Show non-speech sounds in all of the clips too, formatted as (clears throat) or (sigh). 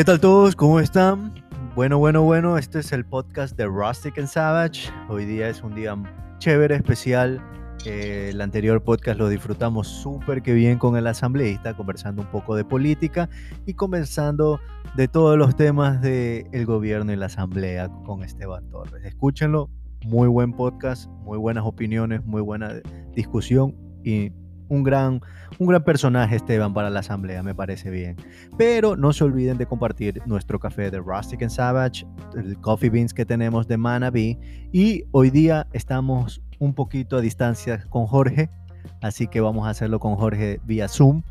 ¿Qué tal todos? ¿Cómo están? Bueno, bueno, bueno, este es el podcast de Rustic and Savage. Hoy día es un día chévere, especial. Eh, el anterior podcast lo disfrutamos súper que bien con el asambleísta, conversando un poco de política y conversando de todos los temas del gobierno y la asamblea con Esteban Torres. Escúchenlo, muy buen podcast, muy buenas opiniones, muy buena discusión y un gran, un gran personaje Esteban para la asamblea, me parece bien. Pero no se olviden de compartir nuestro café de Rustic and Savage, el coffee beans que tenemos de Manabi y hoy día estamos un poquito a distancia con Jorge, así que vamos a hacerlo con Jorge vía Zoom.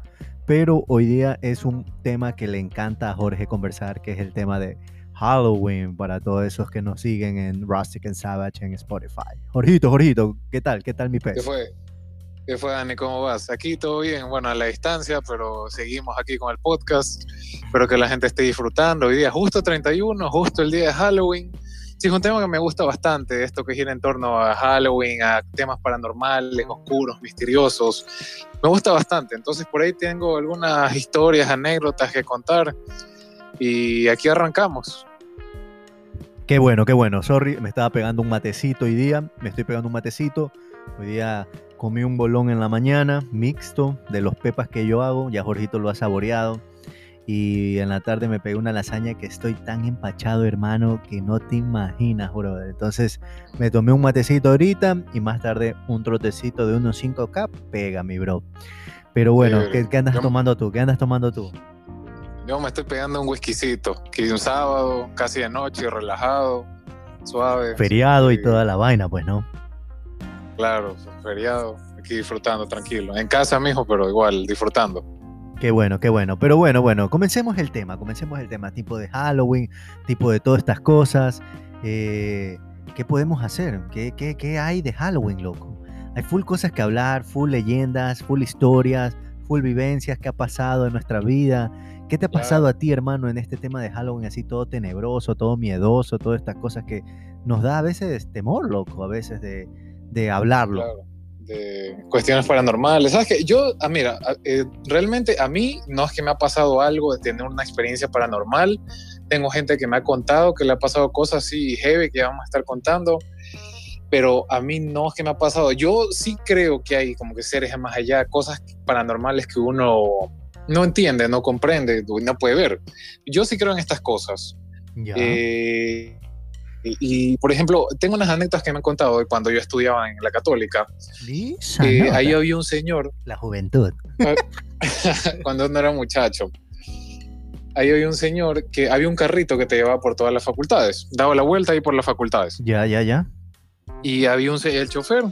Pero hoy día es un tema que le encanta a Jorge conversar, que es el tema de Halloween para todos esos que nos siguen en Rustic and Savage en Spotify. Jorgito, Jorgito, ¿qué tal? ¿Qué tal mi pez? ¿Qué fue? ¿Qué fue, Dani? ¿Cómo vas? Aquí todo bien, bueno, a la distancia, pero seguimos aquí con el podcast. Espero que la gente esté disfrutando. Hoy día justo 31, justo el día de Halloween. Sí, es un tema que me gusta bastante, esto que gira en torno a Halloween, a temas paranormales, oscuros, misteriosos. Me gusta bastante, entonces por ahí tengo algunas historias, anécdotas que contar y aquí arrancamos. Qué bueno, qué bueno. Sorry, me estaba pegando un matecito hoy día, me estoy pegando un matecito. Hoy día comí un bolón en la mañana, mixto, de los pepas que yo hago, ya Jorgito lo ha saboreado. Y en la tarde me pegué una lasaña que estoy tan empachado, hermano, que no te imaginas, brother. Entonces me tomé un matecito ahorita y más tarde un trotecito de unos 5K, pega, mi bro. Pero bueno, ¿qué, qué andas yo- tomando tú? ¿Qué andas tomando tú? Yo me estoy pegando un whiskycito, que un sábado, casi de noche, relajado, suave. Feriado y toda la vaina, pues, ¿no? Claro, feriado, aquí disfrutando, tranquilo. En casa, mijo, pero igual, disfrutando. Qué bueno, qué bueno. Pero bueno, bueno, comencemos el tema, comencemos el tema, tipo de Halloween, tipo de todas estas cosas. Eh, ¿Qué podemos hacer? ¿Qué, qué, qué hay de Halloween, loco? Hay full cosas que hablar, full leyendas, full historias, full vivencias que ha pasado en nuestra vida. ¿Qué te ha pasado a ti, hermano, en este tema de Halloween así todo tenebroso, todo miedoso, todas estas cosas que nos da a veces temor, loco, a veces de, de hablarlo? Claro, de cuestiones paranormales. ¿Sabes qué? Yo, ah, mira, ah, eh, realmente a mí no es que me ha pasado algo de tener una experiencia paranormal. Tengo gente que me ha contado que le ha pasado cosas así heavy que vamos a estar contando. Pero a mí no es que me ha pasado. Yo sí creo que hay como que seres más allá, cosas paranormales que uno no entiende, no comprende, no puede ver. Yo sí creo en estas cosas. Ya. Eh, y, y, por ejemplo, tengo unas anécdotas que me han contado de cuando yo estudiaba en la católica. Eh, ahí había un señor, La juventud. (laughs) cuando no era muchacho, ahí había un señor que había un carrito que te llevaba por todas las facultades, daba la vuelta ahí por las facultades. Ya, ya, ya. Y había un el chofer,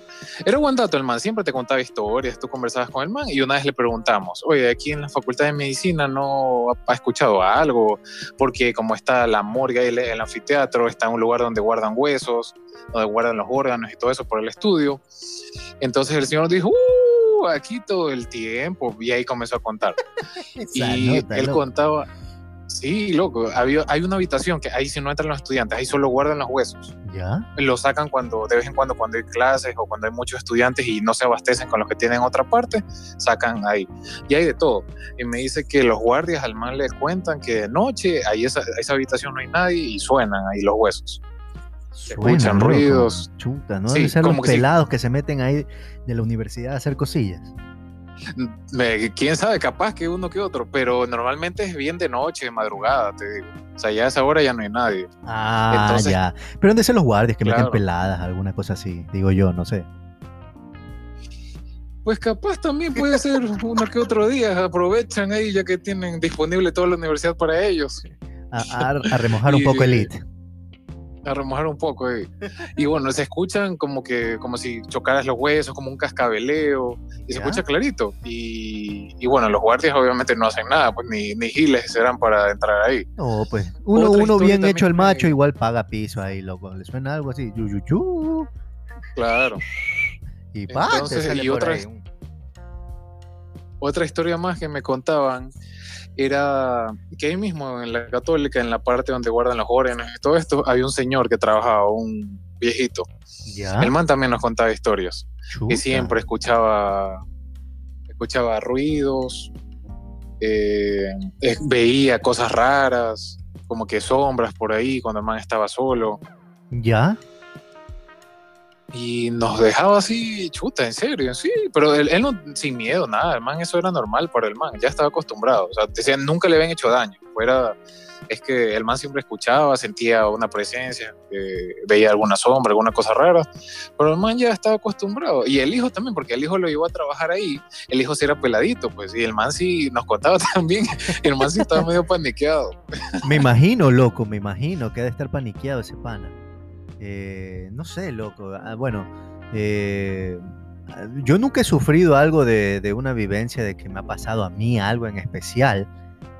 era buen dato el man, siempre te contaba historias, tú conversabas con el man y una vez le preguntamos, oye, aquí en la facultad de medicina no ha escuchado algo, porque como está la morgue el, el anfiteatro, está en un lugar donde guardan huesos, donde guardan los órganos y todo eso por el estudio. Entonces el señor dijo, "Uh, aquí todo el tiempo, y ahí comenzó a contar. (laughs) Y nota, él loco. contaba, sí, loco, había, hay una habitación que ahí si no entran los estudiantes, ahí solo guardan los huesos ¿Ya? lo sacan cuando de vez en cuando cuando hay clases o cuando hay muchos estudiantes y no se abastecen con los que tienen otra parte, sacan ahí. Y hay de todo. Y me dice que los guardias al man le cuentan que de noche ahí esa, esa habitación no hay nadie y suenan ahí los huesos. escuchan Suena, ruidos. Chuta, ¿no? Sí, Deben ser los sí. pelados que se meten ahí de la universidad a hacer cosillas. Quién sabe, capaz que uno que otro, pero normalmente es bien de noche, de madrugada, te digo. O sea, ya a esa hora ya no hay nadie. Ah, Entonces- ya. Pero han de ser los guardias que meten peladas, alguna cosa así, digo yo, no sé. Pues capaz también puede (laughs) ser uno que otro día, aprovechan ahí ya que tienen disponible toda la universidad para ellos. A, a- a remojar un poco el it. A remojar un poco. eh. Y bueno, se escuchan como que como si chocaras los huesos, como un cascabeleo, y se ¿Ya? escucha clarito. Y, y bueno, los guardias obviamente no hacen nada, pues ni, ni giles serán para entrar ahí. No, pues uno, Otra uno historia bien hecho el que- macho igual paga piso ahí, loco. Le suena algo así, yu, yu, yu, Claro. y pa, te Entonces, sale y por otra ahí es- un- Otra historia más que me contaban era que ahí mismo en la católica, en la parte donde guardan los órganos y todo esto, había un señor que trabajaba, un viejito. Ya. El man también nos contaba historias. chuta. que siempre escuchaba escuchaba ruidos eh, veía cosas raras, como que sombras por ahí cuando el man estaba solo. ¿Ya? Y nos dejaba así, chuta, en serio, sí, pero él, él no, sin miedo, nada, el man eso era normal para el man, ya estaba acostumbrado, o sea, decían, nunca le habían hecho daño, fuera, es que el man siempre escuchaba, sentía una presencia, eh, veía alguna sombra, alguna cosa rara, pero el man ya estaba acostumbrado, y el hijo también, porque el hijo lo llevó a trabajar ahí, el hijo sí era peladito, pues, y el man sí nos contaba (laughs) también, el man sí estaba medio paniqueado. Me imagino, loco, me imagino que ha de estar paniqueado ese pana. Eh, no sé, loco. Ah, bueno, eh, yo nunca he sufrido algo de, de, una vivencia de que me ha pasado a mí algo en especial,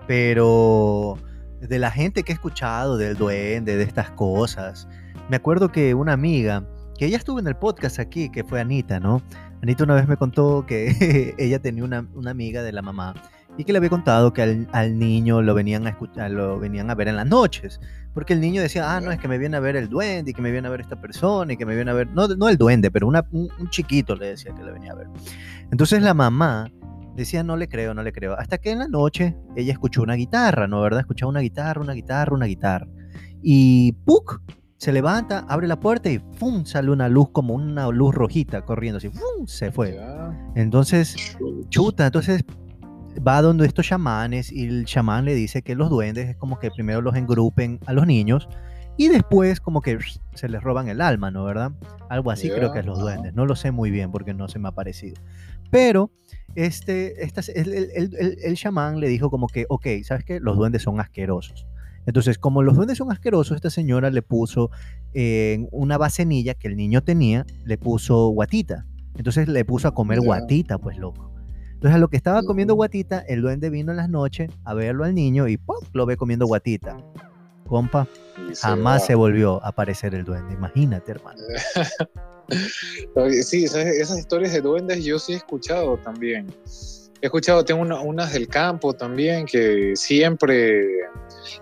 pero de la gente que he escuchado, del duende, de estas cosas, me acuerdo que una amiga, que ella estuvo en el podcast aquí, que fue Anita, ¿no? Anita una vez me contó que (laughs) ella tenía una, una amiga de la mamá y que le había contado que al, al, niño lo venían a escuchar, lo venían a ver en las noches, porque el niño decía, ah, no, es que me viene a ver el duende y que me viene a ver esta persona y que me viene a ver, no, no el duende, pero una, un, un, chiquito le decía que le venía a ver. Entonces la mamá decía, no le creo, no le creo, hasta que en la noche ella escuchó una guitarra, ¿no? ¿Verdad? Escuchaba una guitarra, una guitarra, una guitarra. Y ¡puc! Se levanta, abre la puerta y ¡pum! sale una luz como una luz rojita corriendo así, ¡pum! se fue. Entonces, chuta, entonces va donde estos chamanes y el chamán le dice que los duendes es como que primero los engrupen a los niños y después como que se les roban el alma, ¿no? ¿Verdad? Algo así yeah. creo que es los duendes. No lo sé muy bien porque no se me ha parecido. Pero este, esta, el, el, el, el, chamán le dijo como que, ok, ¿sabes qué? Los duendes son asquerosos. Entonces, como los duendes son asquerosos, esta señora le puso en eh, una bacenilla que el niño tenía, le puso guatita. Entonces le puso a comer yeah. guatita, pues loco. Entonces, a lo que estaba comiendo guatita, el duende vino en las noches a verlo al niño y ¡pum! lo ve comiendo guatita. Compa, jamás se volvió a aparecer el duende. Imagínate, hermano. (laughs) sí, esas, esas, historias de duendes yo sí he escuchado también. He escuchado, tengo una, unas del campo también, que siempre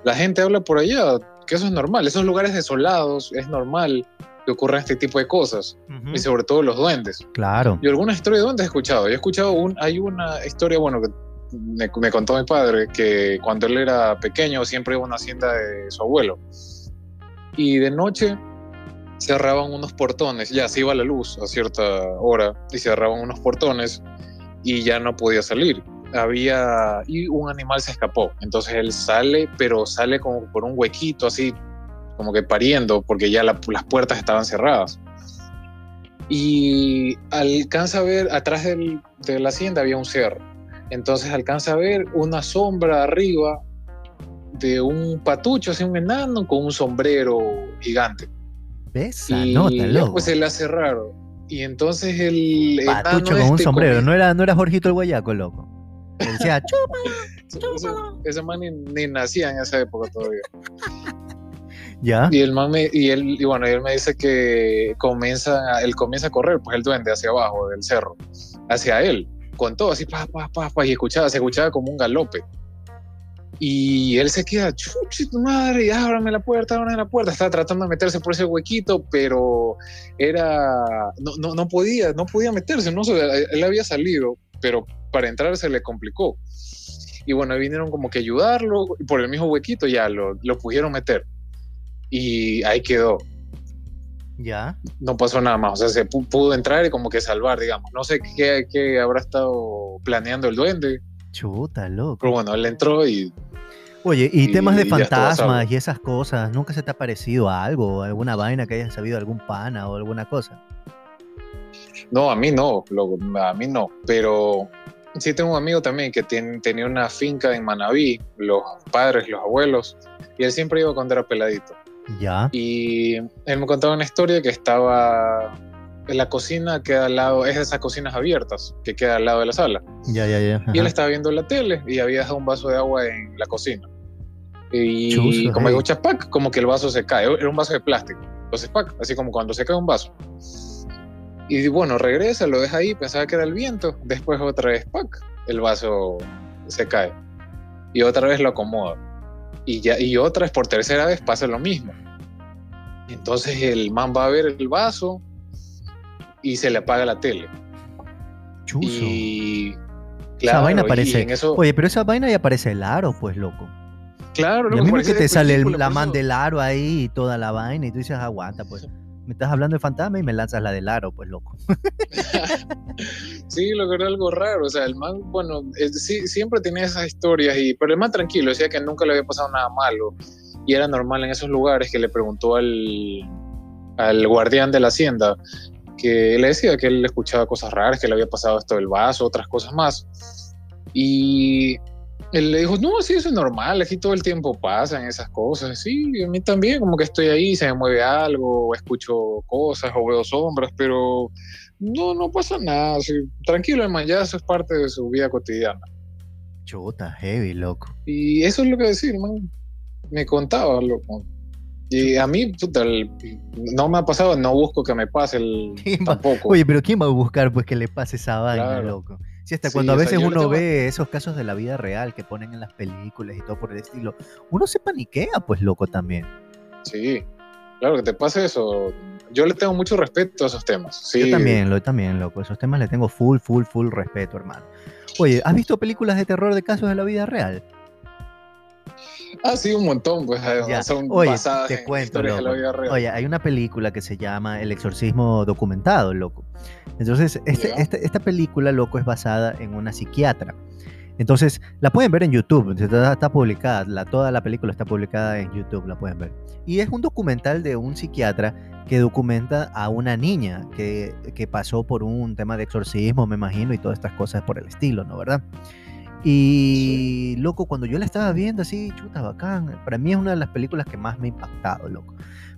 la gente habla por allá, que eso es normal. Esos lugares desolados es normal que ocurran este tipo de cosas uh -huh. y sobre todo los duendes. Claro. Y alguna historia de duendes he escuchado. Yo he escuchado un, hay una historia, bueno, que me, me, contó mi padre que cuando él era pequeño siempre iba a una hacienda de su abuelo y de noche cerraban unos portones, ya se iba la luz a cierta hora y cerraban unos portones y ya no podía salir. Había y un animal se escapó, entonces él sale, pero sale como por un huequito así como que pariendo, porque ya la, las puertas estaban cerradas. Y alcanza a ver, atrás del, de la hacienda había un cerro. Entonces alcanza a ver una sombra arriba de un patucho, así un enano, con un sombrero gigante. ¿Ves? Y pues se le hace raro. Y entonces el. Patucho con este un sombrero. No era, no era Jorgito el Guayaco, loco. Decía, chúpalo, (laughs) chúpalo. Ese, ese man ni, ni, nacía en esa época todavía. (laughs) Y el man y él, y bueno, él me dice que comienza, él comienza a correr, pues el duende hacia abajo del cerro, hacia él, con todo así, pa, pa, y escuchaba, se escuchaba como un galope. Y él se queda, chuchi, tu madre, ábrame la puerta, ábrame la puerta. Estaba tratando de meterse por ese huequito, pero era, no, no, no podía, no podía meterse, no él había salido, pero para entrar se le complicó. Y bueno, vinieron como que ayudarlo, por el mismo huequito ya lo, lo pudieron meter y ahí quedó. Ya. No pasó nada más, o sea, se pudo entrar y como que salvar, digamos. No sé qué, qué habrá estado planeando el duende. Chuta, loco. Pero bueno, él entró y. Oye, y, y temas de fantasmas y esas cosas, ¿nunca se te ha parecido algo? ¿Alguna vaina que hayas sabido algún pana o alguna cosa? No, a mí no, loco, a mí no, pero sí tengo un amigo también que tiene, tenía una finca en Manabí, los padres, los abuelos, y él siempre iba cuando era peladito. Ya. Y él me contaba una historia que estaba en la cocina, queda al lado, es de esas cocinas abiertas, que queda al lado de la sala. Ya, ya, ya. Ajá. Y él estaba viendo la tele y había dejado un vaso de agua en la cocina. Y Chuso, como hay muchas pack, como que el vaso se cae. Era un vaso de plástico. Entonces, pack, así como cuando se cae un vaso. Y bueno, regresa, lo deja ahí, pensaba que era el viento. Después otra vez, pack, el vaso se cae. Y otra vez lo acomoda y, ya, y otra vez por tercera vez pasa lo mismo. Entonces el man va a ver el vaso y se le apaga la tele. Chuso. Y esa vaina Claro, y parece. en eso, Oye, pero esa vaina ya parece el aro, pues, loco. claro, Y loco, a mí que te sale el- la man del aro ahí y toda la vaina y tú dices, aguanta, pues. Me estás hablando de fantasma y me lanzas la del aro, pues, loco. (laughs) Sí, lo que era algo raro. O sea, el man, bueno, siempre tenía esas historias, y, pero el man tranquilo, decía que nunca le había pasado nada malo. Y era normal en esos lugares que le preguntó al, al guardián de la hacienda, que le decía que él escuchaba cosas raras, que le había pasado esto del vaso, otras cosas más. Y él le dijo, no, sí, eso es normal, aquí todo el tiempo pasan esas cosas. Sí, a mí también, como que estoy ahí, se me mueve algo, o escucho cosas o veo sombras, pero no, no pasa nada. sí, tranquilo, hermano, ya eso es parte de su vida cotidiana. Chuta, heavy, loco. Y eso es lo que decir, man. Me contaba, loco. Y a mí, puta, el- no me ha pasado, no busco que me pase el, ¿Quién va- tampoco. Oye, pero ¿quién va a buscar pues que le pase esa vaina, Claro. loco? Si hasta Sí, cuando a o sea, veces uno tengo- ve esos casos de la vida real que ponen en las películas y todo por el estilo, uno se paniquea, pues, loco, también. Sí, claro que te pase eso. Yo le tengo mucho respeto a esos temas. Sí, Yo también, lo también, loco. Esos temas le tengo full, full, full respeto, hermano. Oye, ¿has visto películas de terror de casos de la vida real? Ah, sí, un montón, pues eh, Ya. son Oye, basadas te en cuento, historias de la loco. vida real. Oye, hay una película que se llama El exorcismo documentado, loco. Entonces, este- Ya. este- esta película, loco, es basada en una psiquiatra. Entonces, la pueden ver en YouTube, está, está publicada, la, toda la película está publicada en YouTube, la pueden ver. Y es un documental de un psiquiatra que documenta a una niña que, que pasó por un tema de exorcismo, me imagino, y todas estas cosas por el estilo, ¿no? ¿Verdad? Y loco, cuando yo la estaba viendo así, chuta, bacán. Para mí es una de las películas que más me ha impactado, loco.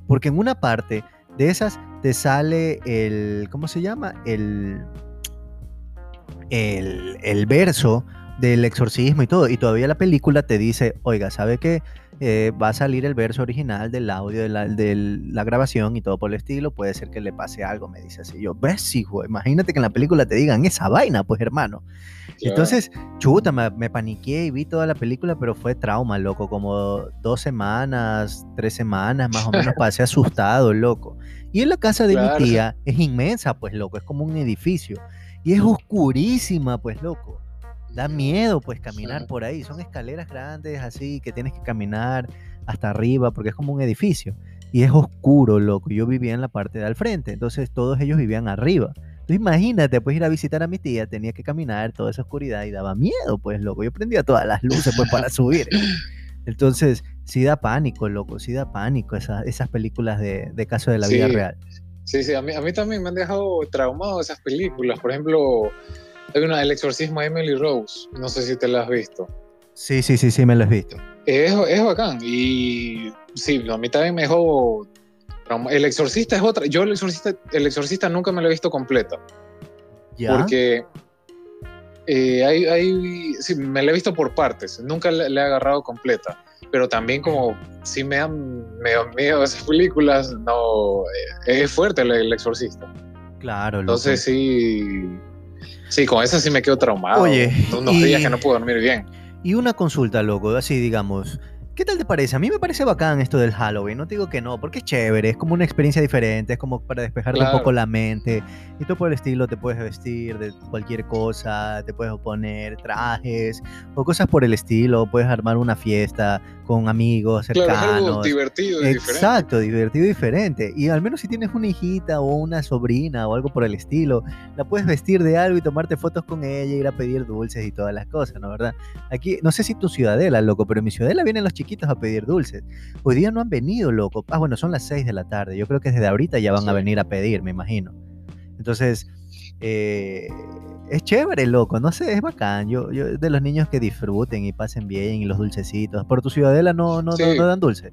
Porque en una parte de esas te sale el, ¿cómo se llama? El, el, el verso del exorcismo y todo. Y todavía la película te dice, oiga, ¿sabe qué? Eh, va a salir el verso original del audio de la, de la grabación y todo por el estilo. Puede ser que le pase algo, me dice así. Yo, ves, hijo, imagínate que en la película te digan esa vaina, pues hermano. Claro. Entonces, chuta, me, me paniqué y vi toda la película, pero fue trauma, loco. Como dos semanas, tres semanas más o menos (laughs) pasé asustado, loco. Y en la casa de Claro. mi tía es inmensa, pues, loco. Es como un edificio. Y es oscurísima, pues, loco. Da miedo, pues, caminar Sí. por ahí. Son escaleras grandes, así, que tienes que caminar hasta arriba, porque es como un edificio. Y es oscuro, loco. Yo vivía en la parte de al frente, entonces todos ellos vivían arriba. Entonces imagínate, pues ir a visitar a mi tía, tenía que caminar toda esa oscuridad y daba miedo, pues, loco. Yo prendía todas las luces, pues, para subir. (coughs) Entonces, sí da pánico, loco, sí da pánico esa- esas películas de, de caso de la vida real. Sí, sí, a mí, a mí también me han dejado traumado esas películas. Por ejemplo, hay una, El exorcismo de Emily Rose. No sé si te la has visto. Sí, sí, sí, sí, me lo he visto. Es, es bacán. Y sí, a mí también me dejó. El exorcista es otra. Yo el exorcista, el exorcista nunca me lo he visto completa. ¿Ya? Porque eh, hay, hay- sí, me la he visto por partes. Nunca le, le he agarrado completa. Pero también como sí me dan medio miedo esas películas, no, eh, es fuerte el, el exorcista. Claro. Entonces sí, sí, con esa sí me quedo traumado. Oye, unos y- días que no puedo dormir bien. Y una consulta, loco, así digamos. ¿Qué tal te parece? A mí me parece bacán esto del Halloween. No te digo que no, porque es chévere, es como una experiencia diferente, es como para despejarte un Claro. poco la mente. Y todo por el estilo, te puedes vestir de cualquier cosa, te puedes poner trajes o cosas por el estilo. Puedes armar una fiesta con amigos Claro, es algo cercanos. divertido y diferente. Exacto, divertido y diferente. Y al menos si tienes una hijita o una sobrina o algo por el estilo, la puedes vestir de algo y tomarte fotos con ella, ir a pedir dulces y todas las cosas, ¿no? ¿Verdad? Aquí, no sé si tu ciudadela, loco, pero en mi ciudadela vienen los chiquitos a pedir dulces. Hoy día no han venido, loco. Ah, bueno, son las 6 de la tarde. Yo creo que desde ahorita ya van a venir a pedir, me imagino. Entonces, eh, es chévere, loco. No sé, es bacán. Yo, yo de los niños que disfruten y pasen bien y los dulcecitos. Por tu ciudadela no, no, no- Sí. no dan dulce.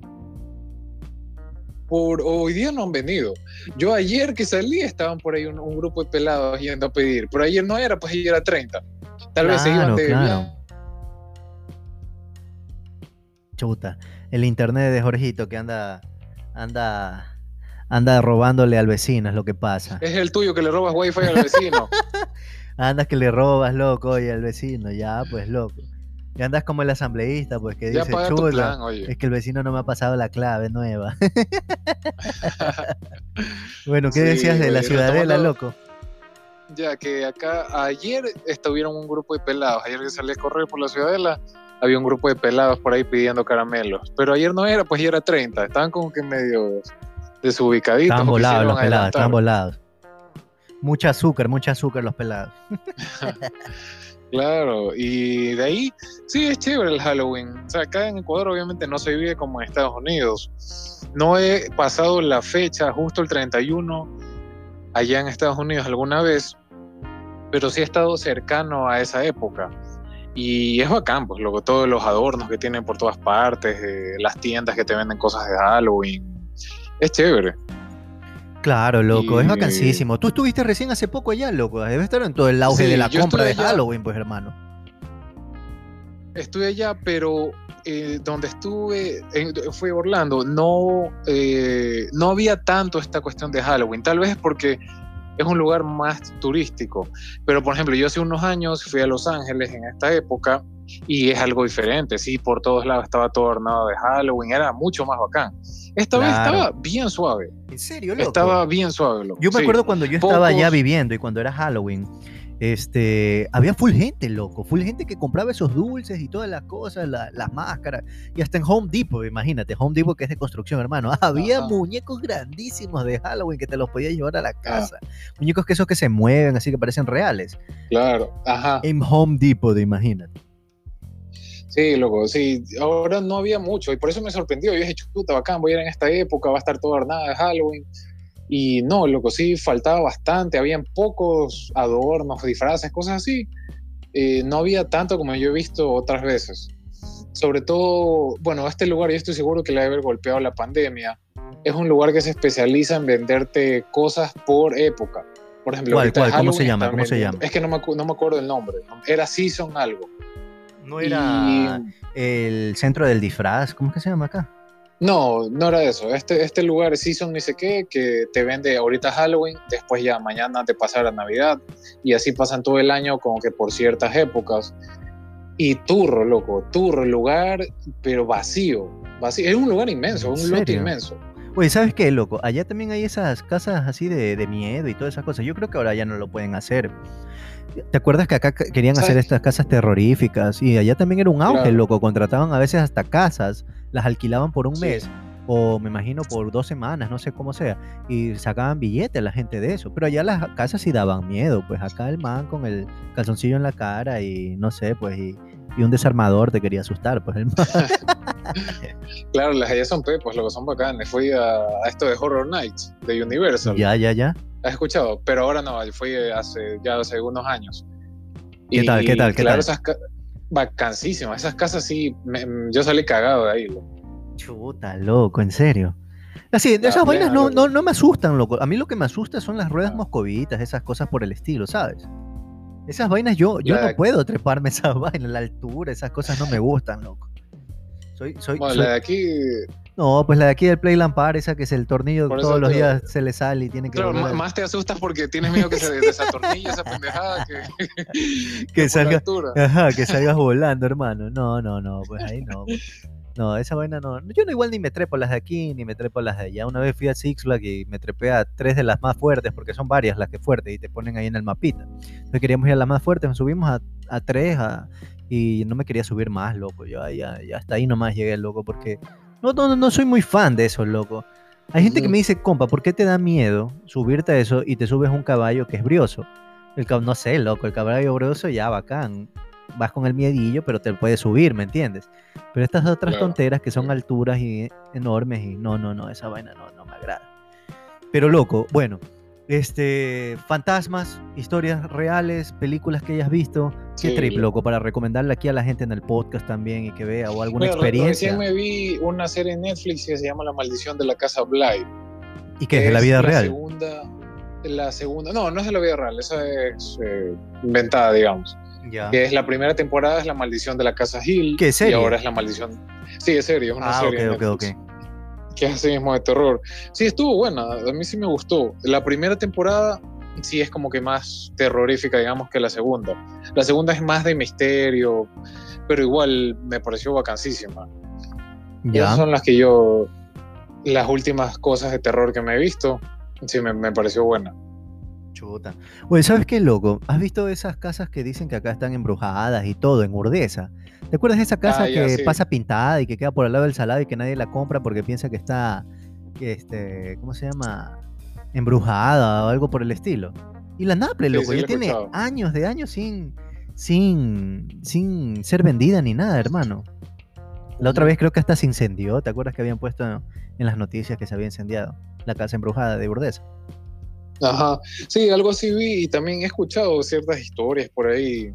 Por, hoy día no han venido. Yo ayer que salí estaban por ahí un, un grupo de pelados yendo a pedir, pero ayer no era, pues ayer era 30. Tal vez se iban de claro. Chuta, el internet de Jorgito que anda, anda, anda robándole al vecino, es lo que pasa. Es el tuyo que le robas wifi al vecino. (laughs) Andas que le robas, loco, oye, al vecino, ya, pues, loco. Y andas como el asambleísta, pues, que ya dice, plan, oye. es que el vecino no me ha pasado la clave nueva. (laughs) bueno, ¿qué Sí, decías de la oye, ciudadela, retomando- loco? Ya que acá ayer estuvieron un grupo de pelados, ayer que salí a correr por la ciudadela, había un grupo de pelados por ahí pidiendo caramelos. Pero ayer no era, pues ya era 30, estaban como que medio desubicaditos. Estaban volados los pelados, estaban volados. Mucha azúcar, mucha azúcar los pelados. (laughs) Claro, y de ahí, sí, es chévere el Halloween. O sea, acá en Ecuador obviamente no se vive como en Estados Unidos. No he pasado la fecha, justo el 31, allá en Estados Unidos alguna vez, pero sí he estado cercano a esa época. Y es bacán, pues, luego todos los adornos que tienen por todas partes, eh, las tiendas que te venden cosas de Halloween. Es chévere. Claro, loco, es vacancísimo. Tú estuviste recién hace poco allá, loco. Debe estar en todo el auge Sí, de la compra de allá. Halloween, pues, hermano. Estuve allá, pero eh, donde estuve en- fue Orlando. No, eh, no había tanto esta cuestión de Halloween. Tal vez porque es un lugar más turístico. Pero, por ejemplo, yo hace unos años fui a Los Ángeles en esta época y es algo diferente. Sí, por todos lados estaba todo ornado de Halloween. Era mucho más bacán. Esta vez estaba bien suave. ¿En serio, loco? Estaba bien suave. loco. Yo me Sí. acuerdo cuando yo estaba allá Pocos- viviendo y cuando era Halloween, este, había full gente, loco, full gente que compraba esos dulces y todas las cosas, la- las máscaras, y hasta en Home Depot, imagínate, Home Depot que es de construcción, hermano, (laughs) había Ajá. muñecos grandísimos de Halloween que te los podías llevar a la casa, muñecos que esos que se mueven, así que parecen reales, Claro, ajá. en Home Depot, imagínate. Sí, loco, sí. Ahora no había mucho y por eso me sorprendió. Yo dije, chuta, bacán, voy a ir en esta época, va a estar todo ornada de Halloween. Y no, loco, sí, faltaba bastante. Habían pocos adornos, disfraces, cosas así. Eh, no había tanto como yo he visto otras veces. Sobre todo, bueno, este lugar, yo estoy seguro que le ha de haber golpeado la pandemia. Es un lugar que se especializa en venderte cosas por época. Por ejemplo, ¿Cuál, cuál? ¿Cómo se llama? ¿Cómo se llama? Es que no me, no me acuerdo el nombre. Era Season algo. No Y- era el centro del disfraz, ¿cómo es que se llama acá? No, no era eso. Este, este lugar es Season ni sé qué, que te vende ahorita Halloween, después ya mañana te pasa la Navidad, y así pasan todo el año como que por ciertas épocas. Y turro, loco, turro, el lugar, pero vacío. vacío. Es un lugar inmenso, ¿En un lote inmenso. Oye, ¿sabes qué, loco? Allá también hay esas casas así de, de miedo y todas esas cosas. Yo creo que ahora ya no lo pueden hacer. ¿Te acuerdas que acá querían hacer estas casas terroríficas? Y allá también era un auge, Claro. loco. Contrataban a veces hasta casas, las alquilaban por un Sí. mes o me imagino por dos semanas, no sé cómo sea. Y sacaban billetes la gente de eso. Pero allá las casas sí daban miedo. Pues acá el man con el calzoncillo en la cara y no sé, pues y, y un desarmador te quería asustar. Pues el man. (laughs) Claro, las allá son pepos, lo que son bacanes. Fui a, a esto de Horror Nights, de Universal. ya, ya, ya. ¿Has escuchado? Pero ahora no, fui hace ya hace unos años. ¿Qué tal, qué tal, qué claro, tal? esas vacancísimas. Esas casas sí, me- yo salí cagado de ahí. loco. Chuta, loco, en serio. Así, esas vainas no, no, no me asustan, loco. A mí lo que me asusta son las ruedas Ah. moscovitas, esas cosas por el estilo, ¿sabes? Esas vainas yo, yo La no puedo treparme esas (laughs) vainas, la altura, esas cosas no me gustan, loco. Soy, soy, Bueno, soy- la de aquí, No, pues la de aquí del Playland Park, esa que es el tornillo Por eso todos los te- días se le sale y tiene que claro, volver más te asustas porque tienes miedo que se desatornille esa pendejada que, (laughs) que la salga, ajá, que salgas volando, hermano. No, no, no, pues ahí no. pues. No, esa vaina no. Yo no igual ni me trepo las de aquí, ni me trepo las de allá. Una vez fui a Six Flags y me trepé a tres de las más fuertes, porque son varias las que fuertes y te ponen ahí en el mapita. Entonces queríamos ir a las más fuertes, nos subimos a, a tres a- y no me quería subir más, loco. Yo ahí ya, ya hasta ahí nomás llegué, loco, porque no, no, no soy muy fan de eso, loco. Hay gente que me dice, compa, ¿por qué te da miedo subirte a eso y te subes a un caballo que es brioso? El cab- no sé, loco, el caballo brioso ya bacán. Vas con el miedillo, pero te puedes subir, ¿me entiendes? Pero estas otras Claro. tonteras que son alturas y enormes y no, no, no, esa vaina no, no me agrada. Pero loco, bueno, este, fantasmas, historias reales, películas que hayas visto, qué Sí, trip, loco. para recomendarle aquí a la gente en el podcast también y que vea o alguna Bueno, experiencia. Recién me vi una serie en Netflix que se llama La Maldición de la Casa Bly. ¿Y qué es de la vida la real? Segunda, la segunda, no, no es de la vida real, esa es eh, inventada, digamos. Ya. Que es la primera temporada es La Maldición de la Casa Hill. ¿Qué, serie? Y ahora es La Maldición. Sí, es serie, es una Ah, serie. ok, en ok, Netflix, ok. Que es así mismo de terror. Sí, estuvo buena, a mí sí me gustó. La primera temporada sí es como que más terrorífica, digamos, que la segunda. La segunda es más de misterio, pero igual me pareció vacancísima. Ya. Esas son las que yo, las últimas cosas de terror que me he visto, sí me, me pareció buena. Chuta. Oye, ¿sabes qué loco? ¿Has visto esas casas que dicen que acá están embrujadas y todo, en Urdesa? ¿Te acuerdas de esa casa Ah, ya, que sí. pasa pintada y que queda por al lado del salado y que nadie la compra porque piensa que está, que este, ¿cómo se llama? Embrujada o algo por el estilo. Y la Naple, Sí, loco, sí, ya tiene escuchado. años de años sin, sin, sin ser vendida ni nada, hermano. La otra Ujú. vez creo que hasta se incendió. ¿Te acuerdas que habían puesto en las noticias que se había incendiado la casa embrujada de Urdesa? Ajá, sí, algo así vi y también he escuchado ciertas historias por ahí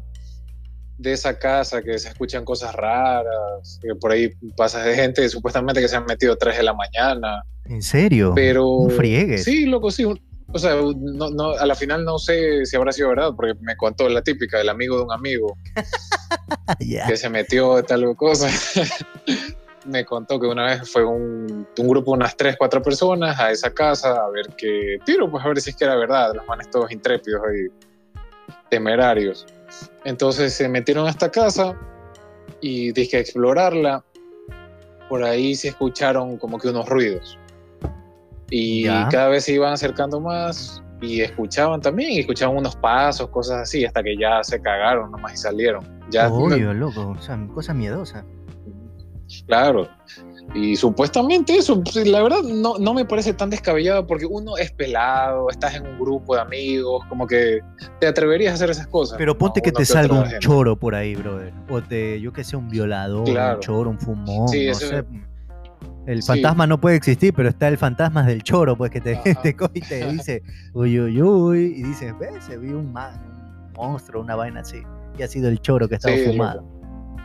de esa casa que se escuchan cosas raras, que por ahí pasa de gente supuestamente que se han metido a 3 de la mañana, ¿En serio? pero... No friegues. Sí, loco, sí. O sea, no, no, a la final no sé si habrá sido verdad, porque me contó la típica del amigo de un amigo (laughs) que se metió de tal cosa. (laughs) me contó que una vez fue un, un grupo de unas 3, 4 personas a esa casa a ver qué tiro, pues a ver si es que era verdad, los manes todos intrépidos ahí, temerarios. Entonces se metieron a esta casa y dije a explorarla. Por ahí se escucharon como que unos ruidos. Y Ya. cada vez se iban acercando más y escuchaban también, y escuchaban unos pasos, cosas así, hasta que ya se cagaron nomás y salieron. Ya, Obvio, loco. O sea, cosa miedosa. Claro. Y supuestamente eso, pues, la verdad no, no me parece tan descabellado porque uno es pelado, estás en un grupo de amigos, como que te atreverías a hacer esas cosas. Pero ponte ¿no? que te salga un gente. choro por ahí, brother. O te, yo que sé, un violador, Claro. un choro, un fumón, Sí, no. El Sí. fantasma no puede existir, pero está el fantasma del choro, pues que te, (laughs) te coge y te dice, uy, uy, uy, y dices, ves, se vio un, man, un monstruo, una vaina así. Y ha sido el choro que estaba Sí, fumado.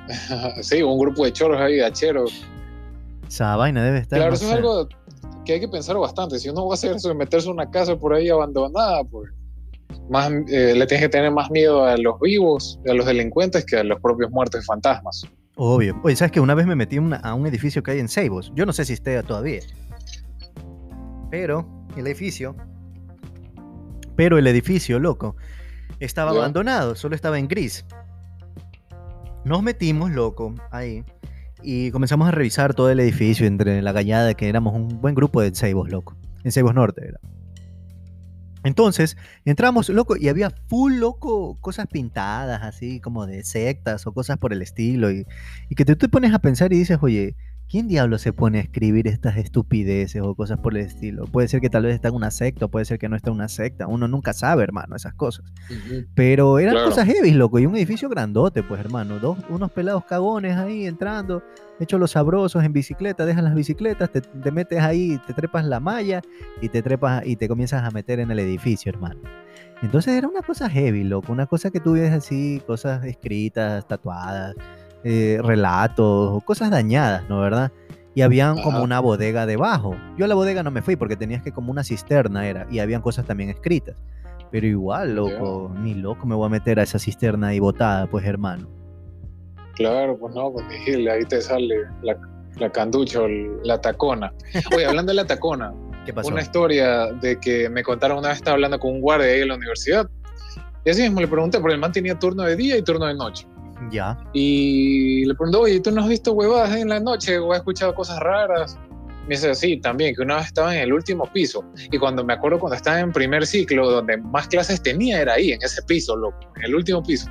(laughs) sí, un grupo de choros ahí, de hacheros. Esa vaina debe estar. Claro, eso es algo que hay que pensar bastante. Si uno va a hacer eso de meterse en una casa por ahí abandonada, pues más, eh, le tienes que tener más miedo a los vivos, a los delincuentes, que a los propios muertos y fantasmas. Obvio. Oye, ¿sabes que Una vez me metí una- a un edificio que hay en Seibos. Yo no sé si esté todavía. Pero el edificio. Pero el edificio, loco, estaba Ya. abandonado, solo estaba en gris. Nos metimos, loco, ahí. Y comenzamos a revisar todo el edificio entre la cañada, que éramos un buen grupo de Seibos, loco. En Seibos Norte era. Entonces, entramos, loco, y había full, loco, cosas pintadas, así como de sectas o cosas por el estilo. Y, que te, te pones a pensar y dices, oye, ¿quién diablo se pone a escribir estas estupideces o cosas por el estilo? Puede ser que tal vez está en una secta, puede ser que no está en una secta. Uno nunca sabe, hermano, esas cosas. Pero eran Claro. cosas heavy, loco, y un edificio grandote, pues, hermano. Dos, unos pelados cagones ahí entrando, hechos los sabrosos en bicicleta, dejan las bicicletas, te, te metes ahí, te trepas la malla y te trepas y te comienzas a meter en el edificio, hermano. Entonces era una cosa heavy, loco, una cosa que tú ves así, cosas escritas, tatuadas, eh, relatos, o cosas dañadas, ¿no? ¿Verdad? Y habían como una bodega debajo. Yo a la bodega no me fui porque tenías que como una cisterna era, y habían cosas también escritas. Pero igual, loco, ni loco me voy a meter a esa cisterna ahí botada, pues hermano. Claro, pues no, Gil, ahí te sale la, la canducha, o la tacona. Oye, hablando de la tacona, (laughs) ¿Qué pasó? una historia de que me contaron una vez estaba hablando con un guardia ahí en la universidad. Y así mismo le pregunté, porque el man tenía turno de día y turno de noche. Ya. Y le pregunté, oye, ¿tú no has visto huevadas en la noche o has escuchado cosas raras? Me dice, sí, también, que una vez estaba en el último piso. Y cuando me acuerdo cuando estaba en primer ciclo, donde más clases tenía, era ahí, en ese piso, loco, en el último piso.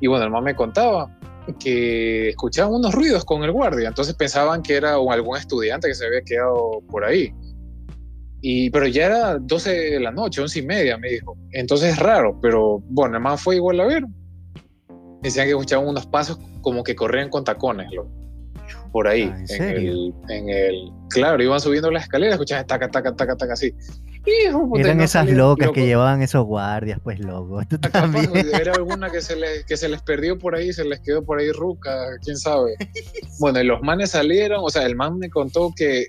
Y bueno, el man me contaba que escuchaban unos ruidos con el guardia, entonces pensaban que era algún estudiante que se había quedado por ahí. Y, pero ya era 12 de la noche, 11 y media, me dijo. Entonces es raro, pero bueno, el man fue igual a ver. Decían que escuchaban unos pasos como que corrían con tacones, loco, por ahí. Ah, ¿en serio? el, en el- claro, iban subiendo las escaleras, escuchaban taca, taca, taca, taca, así. Hijo, Eran no esas locas loco. que llevaban esos guardias, pues loco. (laughs) Tú Capaz, también. era alguna que se, les, que se les perdió por ahí, se les quedó por ahí ruca, quién sabe. (laughs) Bueno, y los manes salieron, o sea, el man me contó que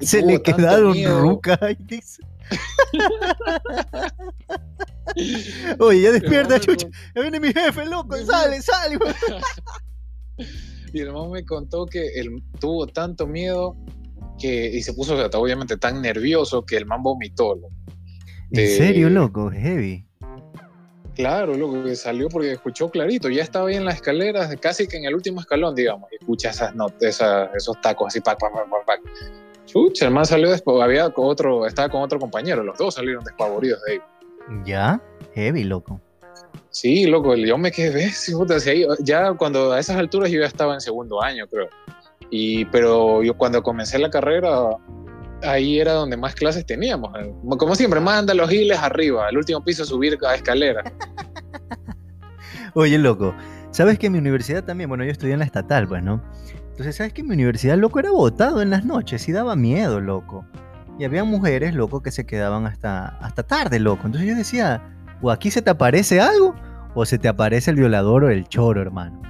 Se le quedaron miedo. (laughs) dice. Oye, ya despierta, chucha. Ya viene mi jefe, loco. Sale, sale. Y el man me contó que él tuvo tanto miedo que, y se puso o sea, obviamente tan nervioso que el man vomitó. loco. En serio, loco. Heavy. Claro, loco, que salió porque escuchó clarito. Ya estaba ahí en las escaleras, casi que en el último escalón, digamos. Y escucha esas notas, esos tacos así, pac, pac, pac, pac, pac. Chucha, el man salió después, había otro, estaba con otro compañero, los dos salieron despavoridos de ahí. ¿Ya? Heavy, loco. Sí, loco, yo me quedé, ya cuando a esas alturas yo ya estaba en segundo año, creo. Y, pero yo cuando comencé la carrera, ahí era donde más clases teníamos. Como siempre, manda los giles arriba, al último piso subir a escalera. (laughs) Oye, loco, ¿sabes que en mi universidad también, bueno, yo estudié en la estatal, pues, ¿no? Entonces, ¿sabes que en mi universidad, loco, era botado en las noches y daba miedo, loco? Y había mujeres, loco, que se quedaban hasta, hasta tarde, loco. Entonces yo decía, o aquí se te aparece algo, o se te aparece el violador o el choro, hermano.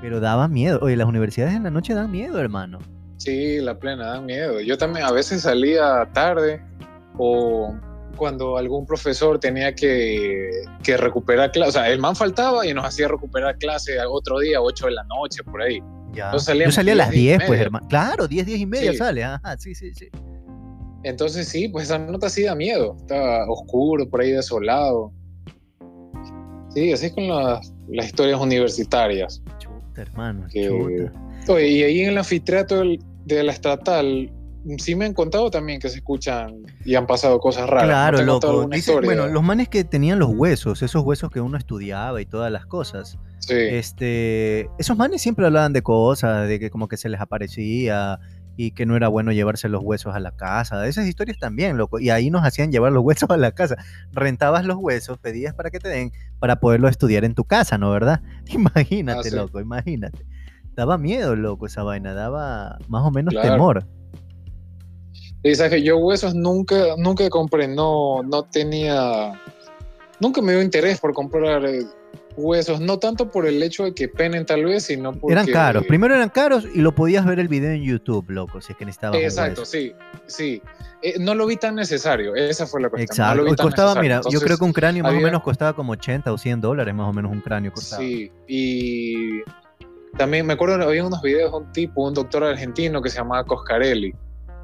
Pero daba miedo. Oye, las universidades en la noche dan miedo, hermano. Sí, la plena, dan miedo. Yo también a veces salía tarde o cuando algún profesor tenía que, que recuperar clase, o sea, el man faltaba y nos hacía recuperar clase otro día, 8 de la noche, por ahí. Ya. Yo salía a las 10, pues, hermano. Claro, 10, 10 y media sale. Ajá, sí, sí, sí. Entonces sí, pues esa nota sí da miedo. Estaba oscuro, por ahí desolado. Sí, así es con las, las historias universitarias. Chuta, hermano, chuta. Oye, y ahí en el anfiteatro de la estatal, sí me han contado también que se escuchan y han pasado cosas raras. Claro, loco. bueno, los manes que tenían los huesos, esos huesos que uno estudiaba y todas las cosas. Sí. Este, esos manes siempre hablaban de cosas, de que como que se les aparecía y que no era bueno llevarse los huesos a la casa. Esas historias también, loco. Y ahí nos hacían llevar los (laughs) huesos a la casa. Rentabas los huesos, pedías para que te den, para poderlo estudiar en tu casa, ¿no? ¿Verdad? (laughs) Imagínate, ah, loco, imagínate. Daba miedo, loco, esa vaina. Daba más o menos temor. Y sabes que yo huesos nunca, nunca compré, no, no tenía, nunca me dio interés por comprar eh, huesos, no tanto por el hecho de que penen tal vez, sino porque... Eran caros, primero eran caros y lo podías ver el video en YouTube, loco, si es que necesitabas Exacto, sí, sí. Eh, no lo vi tan necesario, esa fue la cuestión. Exacto, y costaba, mira, yo creo que un cráneo más o menos costaba como 80 o 100 dólares, más o menos un cráneo costaba. Sí, y también me acuerdo, había unos videos de un tipo, un doctor argentino que se llamaba Coscarelli,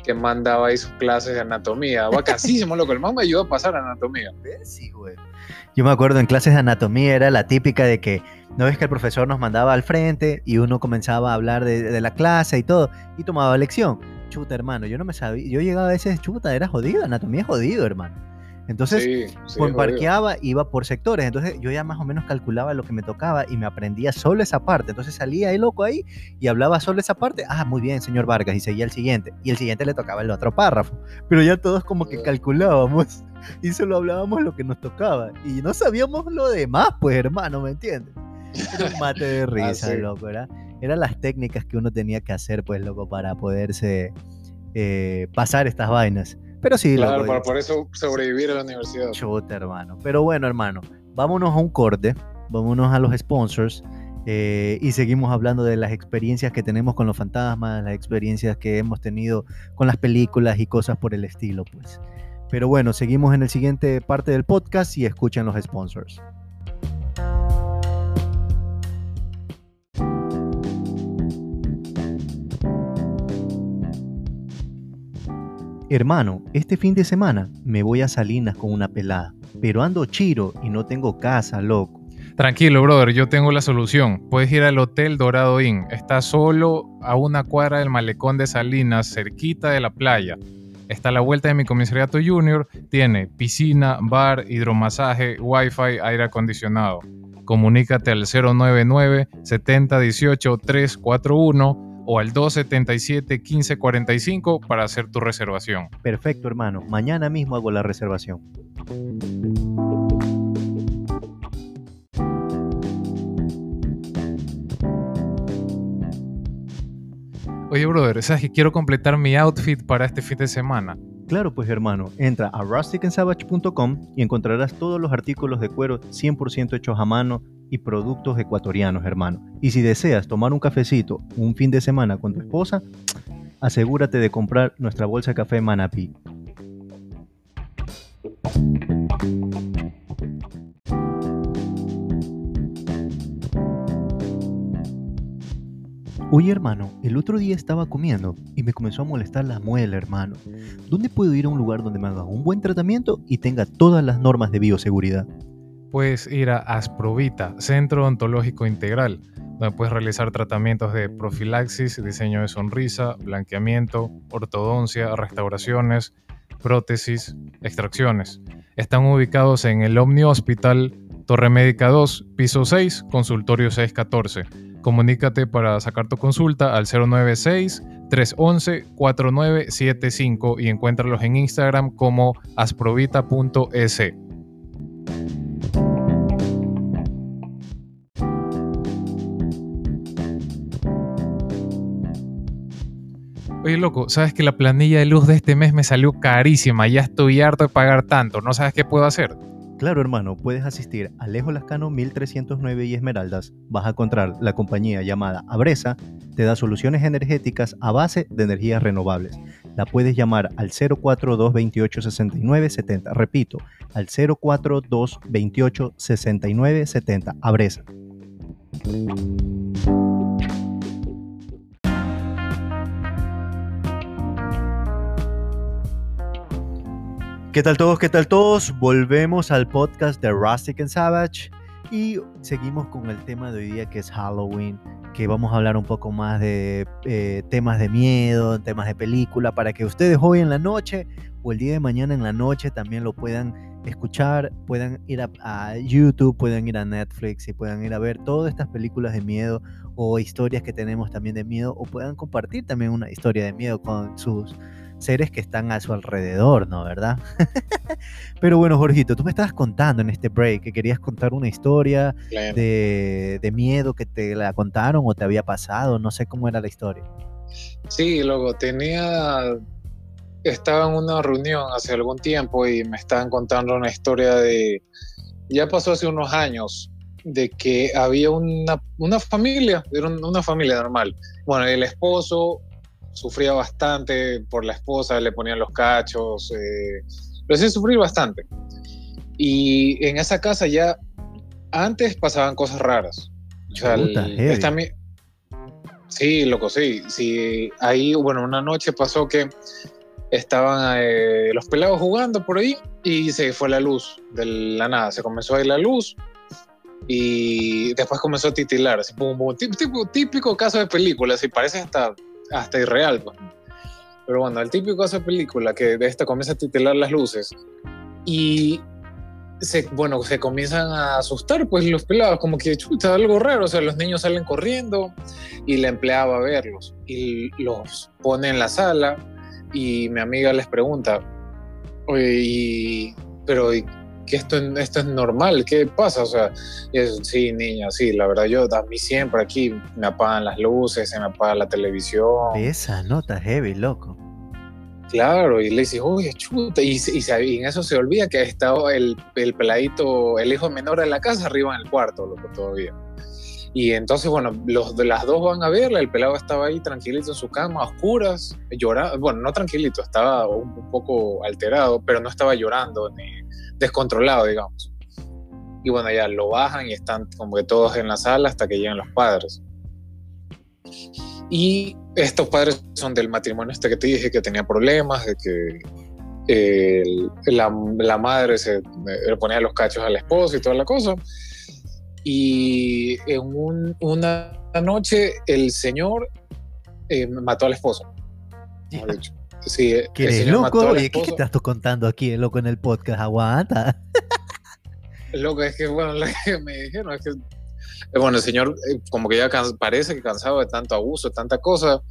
que mandaba ahí sus clases de anatomía. Bacasísimo, loco, el man me ayudó a pasar a anatomía. Sí, güey. Yo me acuerdo en clases de anatomía era la típica de que no ves que el profesor nos mandaba al frente y uno comenzaba a hablar de, la clase y todo y tomaba lección. Chuta, hermano, yo no me sabía, yo llegaba a veces, chuta, era jodido, anatomía es jodido, hermano. Entonces, pues parqueaba, iba por sectores. Entonces, yo ya más o menos calculaba lo que me tocaba y me aprendía solo esa parte. Entonces, salía ahí loco ahí y hablaba solo esa parte. Ah, muy bien, señor Vargas. Y seguía el siguiente. Y el siguiente le tocaba el otro párrafo. Pero ya todos como que calculábamos (laughs) y solo hablábamos lo que nos tocaba. Y no sabíamos lo demás, pues, hermano, ¿me entiendes? Era un mate de (laughs) ah, risa, loco, ¿verdad? Eran las técnicas que uno tenía que hacer, pues, loco, para poderse eh, pasar estas vainas. Pero sí, claro, para por eso sobrevivir a la universidad. Chuta, hermano. Pero bueno, hermano, vámonos a un corte, vámonos a los sponsors. Eh, y seguimos hablando de las experiencias que tenemos con los fantasmas, las experiencias que hemos tenido con las películas y cosas por el estilo, pues. Pero bueno, seguimos en el siguiente parte del podcast y escuchen los sponsors. Hermano, este fin de semana me voy a Salinas con una pelada, pero ando chiro y no tengo casa, loco. Tranquilo, brother, yo tengo la solución. Puedes ir al Hotel Dorado Inn. Está solo a una cuadra del malecón de Salinas, cerquita de la playa. Está a la vuelta de mi comisariato junior. Tiene piscina, bar, hidromasaje, wifi, aire acondicionado. Comunícate al 099 7018 341 o al 277-1545 para hacer tu reservación. Perfecto, hermano. Mañana mismo hago la reservación. Oye, brother, ¿sabes que quiero completar mi outfit para este fin de semana? Claro, pues hermano, entra a rusticandsavage.com y encontrarás todos los artículos de cuero 100% hechos a mano y productos ecuatorianos, hermano. Y si deseas tomar un cafecito un fin de semana con tu esposa, (tsk) asegúrate de comprar nuestra bolsa de café Manapí. Oye hermano, el otro día estaba comiendo y me comenzó a molestar la muela, hermano. ¿Dónde puedo ir a un lugar donde me haga un buen tratamiento y tenga todas las normas de bioseguridad? Puedes ir a Asprovita, Centro Odontológico Integral, donde puedes realizar tratamientos de profilaxis, diseño de sonrisa, blanqueamiento, ortodoncia, restauraciones, prótesis, extracciones. Están ubicados en el Omni Hospital, Torre Médica 2, piso 6, consultorio 614. Comunícate para sacar tu consulta al 096-311-4975 y encuéntralos en Instagram como asprovita.es. Oye, loco, sabes que la planilla de luz de este mes me salió carísima. Ya estoy harto de pagar tanto. ¿No sabes qué puedo hacer? Claro, hermano, puedes asistir a Alejo Lascano 1309 y Esmeraldas. Vas a encontrar la compañía llamada Abresa, te da soluciones energéticas a base de energías renovables. La puedes llamar al 042 28 69 70. Repito, al 042 28 69 70. Abresa. ¿Qué tal todos? ¿Qué tal todos? Volvemos al podcast de Rustic and Savage y seguimos con el tema de hoy día que es Halloween, que vamos a hablar un poco más de eh, temas de miedo, temas de película, para que ustedes hoy en la noche o el día de mañana en la noche también lo puedan escuchar, puedan ir a, a YouTube, puedan ir a Netflix y puedan ir a ver todas estas películas de miedo o historias que tenemos también de miedo o puedan compartir también una historia de miedo con sus seres que están a su alrededor, ¿no? ¿Verdad? (laughs) Pero bueno, Jorgito, tú me estabas contando en este break que querías contar una historia Claro. de, de miedo que te la contaron o te había pasado, no sé cómo era la historia. Sí, luego tenía. Estaba en una reunión hace algún tiempo y me estaban contando una historia de. Ya pasó hace unos años, de que había una, una familia, era un- una familia normal. Bueno, el esposo sufría bastante por la esposa, le ponían los cachos, eh, lo hacía sufrir bastante. Y en esa casa ya antes pasaban cosas raras. O sea, el- esta Sí, loco, sí. sí. Ahí, bueno, una noche pasó que estaban eh, los pelados jugando por ahí y se fue la luz de la nada. Se comenzó a ir la luz y después comenzó a titilar. Así, típico caso de película, así parece hasta, hasta irreal. pues. Pero bueno, el típico caso de película que de esta comienza a titilar las luces y se, bueno, se comienzan a asustar, pues los pelados, como que chuta, algo raro, o sea, los niños salen corriendo y la empleada va a verlos y los pone en la sala y mi amiga les pregunta, oye, y- pero ¿y que esto, esto es normal, ¿qué pasa? O sea, es, sí, niña, sí, la verdad, yo a mí siempre aquí me apagan las luces, se me apaga la televisión. De esa nota heavy, loco. Claro, y le dice, oye, chuta, y, y en eso se olvida que ha estado el, el peladito, el hijo menor de la casa arriba en el cuarto, loco, todavía. Y entonces, bueno, los, las dos van a verla, el pelado estaba ahí tranquilito en su cama, a oscuras, llorando, bueno, no tranquilito, estaba un, un poco alterado, pero no estaba llorando ni descontrolado, digamos. Y bueno, ya lo bajan y están como que todos en la sala hasta que llegan los padres. Y estos padres son del matrimonio este que te dije que tenía problemas, de que eh, la, la madre se, le ponía los cachos al esposo y toda la cosa. Y en un- una noche el señor eh, mató al esposo. dicho. Sí, ¿Qué eres loco? ¿qué, qué estás tú contando aquí, loco, en el podcast? Aguanta. (laughs) Loco, es que, bueno, lo que me dijeron es que, bueno, el señor eh, como que ya parece que cansado de tanto abuso, de tanta cosa,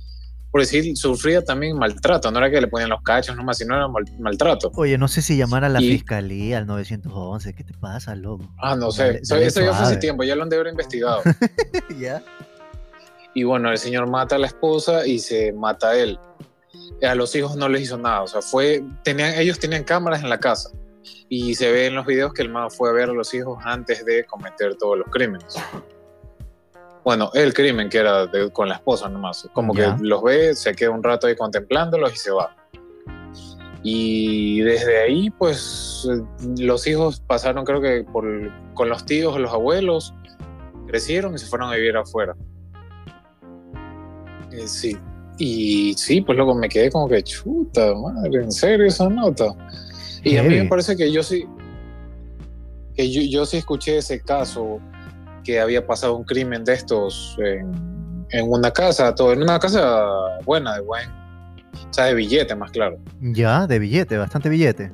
por decir, sufría también maltrato, no era que le ponían los cachos nomás, sino era mal- maltrato. Oye, no sé si llamar a la Y- fiscalía, al 911. ¿Qué te pasa, loco? Ah, no sé, Dale- eso, dale eso ya fue hace tiempo, ya lo han de haber investigado. (laughs) ¿Ya? y bueno, el señor mata a la esposa y se mata a él. A los hijos no les hizo nada, o sea, fue, tenían, ellos tenían cámaras en la casa y se ve en los videos que el man fue a ver a los hijos antes de cometer todos los crímenes. Bueno, el crimen que era de- con la esposa nomás, como Ya. que los ve, se queda un rato ahí contemplándolos y se va. Y desde ahí, pues, los hijos pasaron, creo que por, con los tíos los abuelos, crecieron y se fueron a vivir afuera. Eh, sí. Y sí, pues luego me quedé como que chuta, madre, en serio esa nota. Y a mí me parece que yo sí, que yo, yo sí escuché ese caso que había pasado un crimen de estos en, en una casa, todo en una casa buena, de buen, o sea, de billete más claro. Ya, de billete, bastante billete.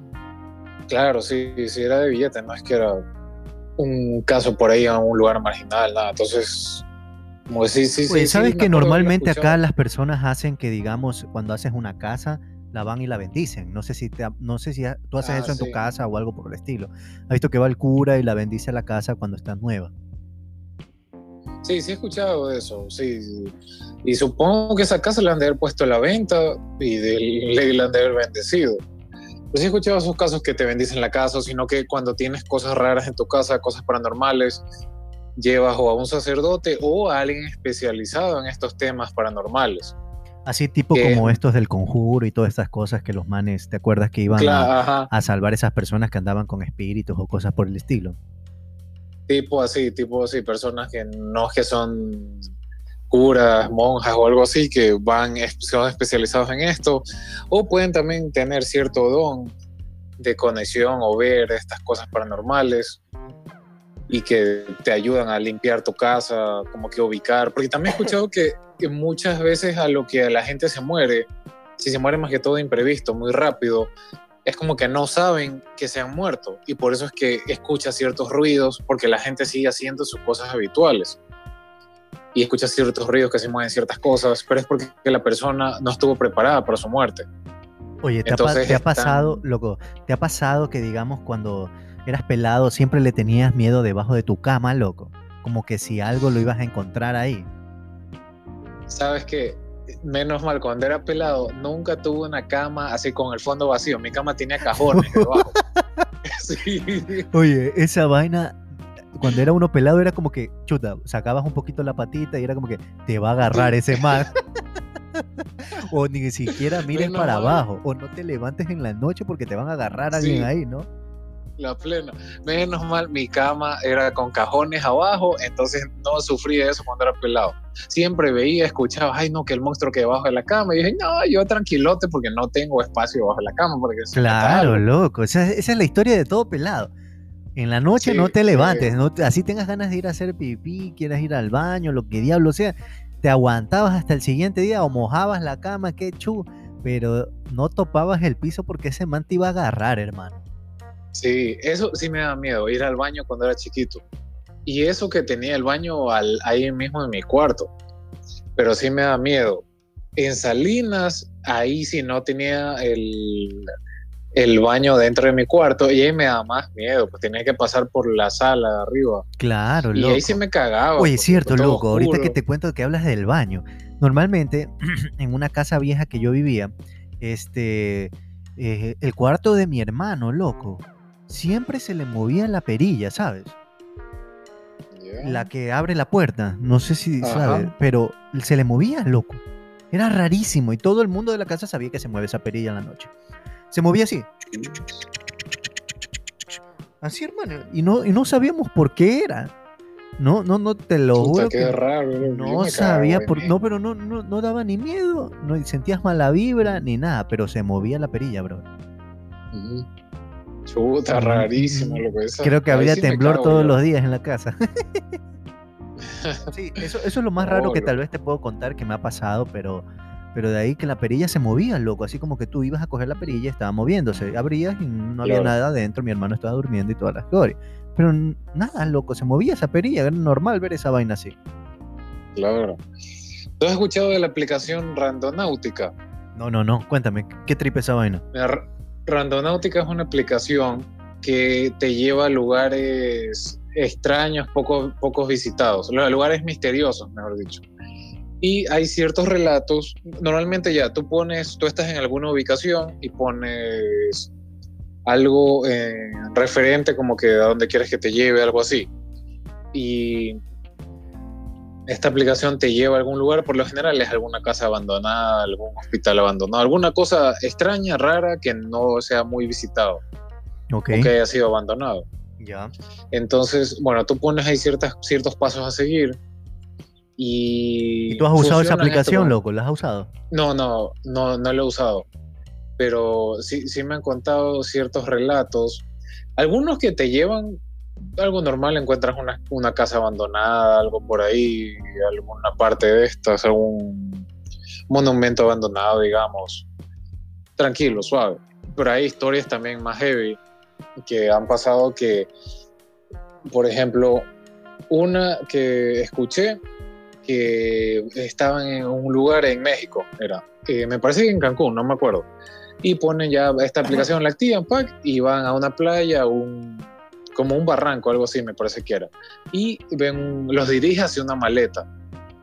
Claro, sí, sí era de billete, no es que era un caso por ahí en un lugar marginal, nada. Entonces, como sí, sí, Oye, sí. ¿sabes que normalmente acá las personas hacen que, digamos, cuando haces una casa, la van y la bendicen? No sé si, te no sé si tú haces Ah, eso en tu casa o algo por el estilo. ¿Has visto que va el cura y la bendice a la casa cuando está nueva? Sí, sí he escuchado eso, sí. Y supongo que esa casa la han de haber puesto a la venta y de, la han de haber bendecido. Pero sí he escuchado esos casos que te bendicen la casa, sino que cuando tienes cosas raras en tu casa, cosas paranormales, llevas o a un sacerdote o a alguien especializado en estos temas paranormales. Así tipo Que- como estos del conjuro y todas estas cosas que los manes, ¿te acuerdas que iban a, Claro, ajá. a salvar esas personas que andaban con espíritus o cosas por el estilo? Tipo así, tipo así, personas que no es que son curas, monjas o algo así, que van, son especializados en esto, o pueden también tener cierto don de conexión o ver estas cosas paranormales y que te ayudan a limpiar tu casa, como que ubicar, porque también he escuchado que, que muchas veces a lo que la gente se muere, si se muere más que todo imprevisto, muy rápido, es como que no saben que se han muerto y por eso es que escucha ciertos ruidos porque la gente sigue haciendo sus cosas habituales y escucha ciertos ruidos que se mueven ciertas cosas, pero es porque la persona no estuvo preparada para su muerte. Oye, ¿te, ha, pa- Entonces te ha están- pasado, loco, te ha pasado que digamos cuando eras pelado siempre le tenías miedo debajo de tu cama, loco? Como que si algo lo ibas a encontrar ahí. Sabes que menos mal cuando era pelado nunca tuve una cama así con el fondo vacío, mi cama tenía cajones (laughs) debajo. sí. Oye, esa vaina, cuando era uno pelado era como que, chuta, sacabas un poquito la patita y era como que te va a agarrar ese man. (laughs) o ni siquiera mires Menos para mal. abajo, o no te levantes en la noche porque te van a agarrar alguien Sí. ahí, ¿no? La plena. Menos mal, mi cama era con cajones abajo, entonces no sufrí de eso cuando era pelado. Siempre veía, escuchaba, ay no, que el monstruo que debajo de la cama. Y dije, no, yo tranquilote porque no tengo espacio debajo de la cama. Porque Claro, algo". loco. Esa, esa es la historia de todo pelado. En la noche Sí, no te sí. levantes, no te- así tengas ganas de ir a hacer pipí, quieras ir al baño, lo que diablo sea, te aguantabas hasta el siguiente día o mojabas la cama, qué chu, pero no topabas el piso porque ese man te iba a agarrar, hermano. Sí, eso sí me da miedo, ir al baño cuando era chiquito. Y eso que tenía el baño al- ahí mismo en mi cuarto. Pero sí me da miedo. En Salinas, ahí sí no tenía el, el baño dentro de mi cuarto y ahí me da más miedo, pues tenía que pasar por la sala de arriba. Claro, Y loco. ahí sí me cagaba. Oye, porque cierto, loco, ahorita que oscuro. te cuento que hablas del baño. Normalmente, (clears throat) en una casa vieja que yo vivía, este, eh, el cuarto de mi hermano, loco, siempre se le movía la perilla, ¿sabes? La que abre la puerta, no sé si Ajá. sabes, pero se le movía, loco. Era rarísimo y todo el mundo de la casa sabía que se mueve esa perilla en la noche. Se movía así. Así, hermano. Y no, y no sabíamos por qué era. No, no, no, te lo Puta, juro qué que raro. no sabía por no, pero no, no, no daba ni miedo, no sentías mala vibra ni nada, pero se movía la perilla, bro. Chuta, rarísimo lo que es. Creo que habría sí temblor cago todos yo. los días en la casa. (laughs) (laughs) sí, eso, eso es lo más raro que tal vez te puedo contar que me ha pasado, pero, pero de ahí que la perilla se movía, loco, así como que tú ibas a coger la perilla y estaba moviéndose, abrías y no había Claro. nada adentro, mi hermano estaba durmiendo y toda la historia. Pero nada, loco, se movía esa perilla, era normal ver esa vaina así. Claro. ¿Tú has escuchado de la aplicación Randonáutica? No, no, no, cuéntame, ¿qué tripe esa vaina? Mira, Randonáutica es una aplicación que te lleva a lugares extraños, poco, pocos visitados, lu- lugares misteriosos, mejor dicho. Y hay ciertos relatos, normalmente ya tú pones, tú estás en alguna ubicación y pones algo eh, referente como que a dónde quieres que te lleve, algo así. Y esta aplicación te lleva a algún lugar, por lo general es alguna casa abandonada, algún hospital abandonado, alguna cosa extraña, rara, que no sea muy visitado Ok, o que haya sido abandonado. ya. Entonces, bueno, tú pones ahí ciertas, ciertos pasos a seguir y... ¿Y tú has usado esa esto aplicación, como- loco? ¿La has usado? No, no, no, no lo he usado, pero sí, sí me han contado ciertos relatos, algunos que te llevan algo normal, encuentras una, una casa abandonada, algo por ahí, alguna parte de estas, algún monumento abandonado, digamos. Tranquilo, suave. Pero hay historias también más heavy, que han pasado que, por ejemplo, una que escuché que estaban en un lugar en México, era, eh, me parece que en Cancún, no me acuerdo, y ponen ya esta aplicación, la activan, pack, y van a una playa, un, como un barranco, algo así, me parece que era, y ven, los dirige hacia una maleta,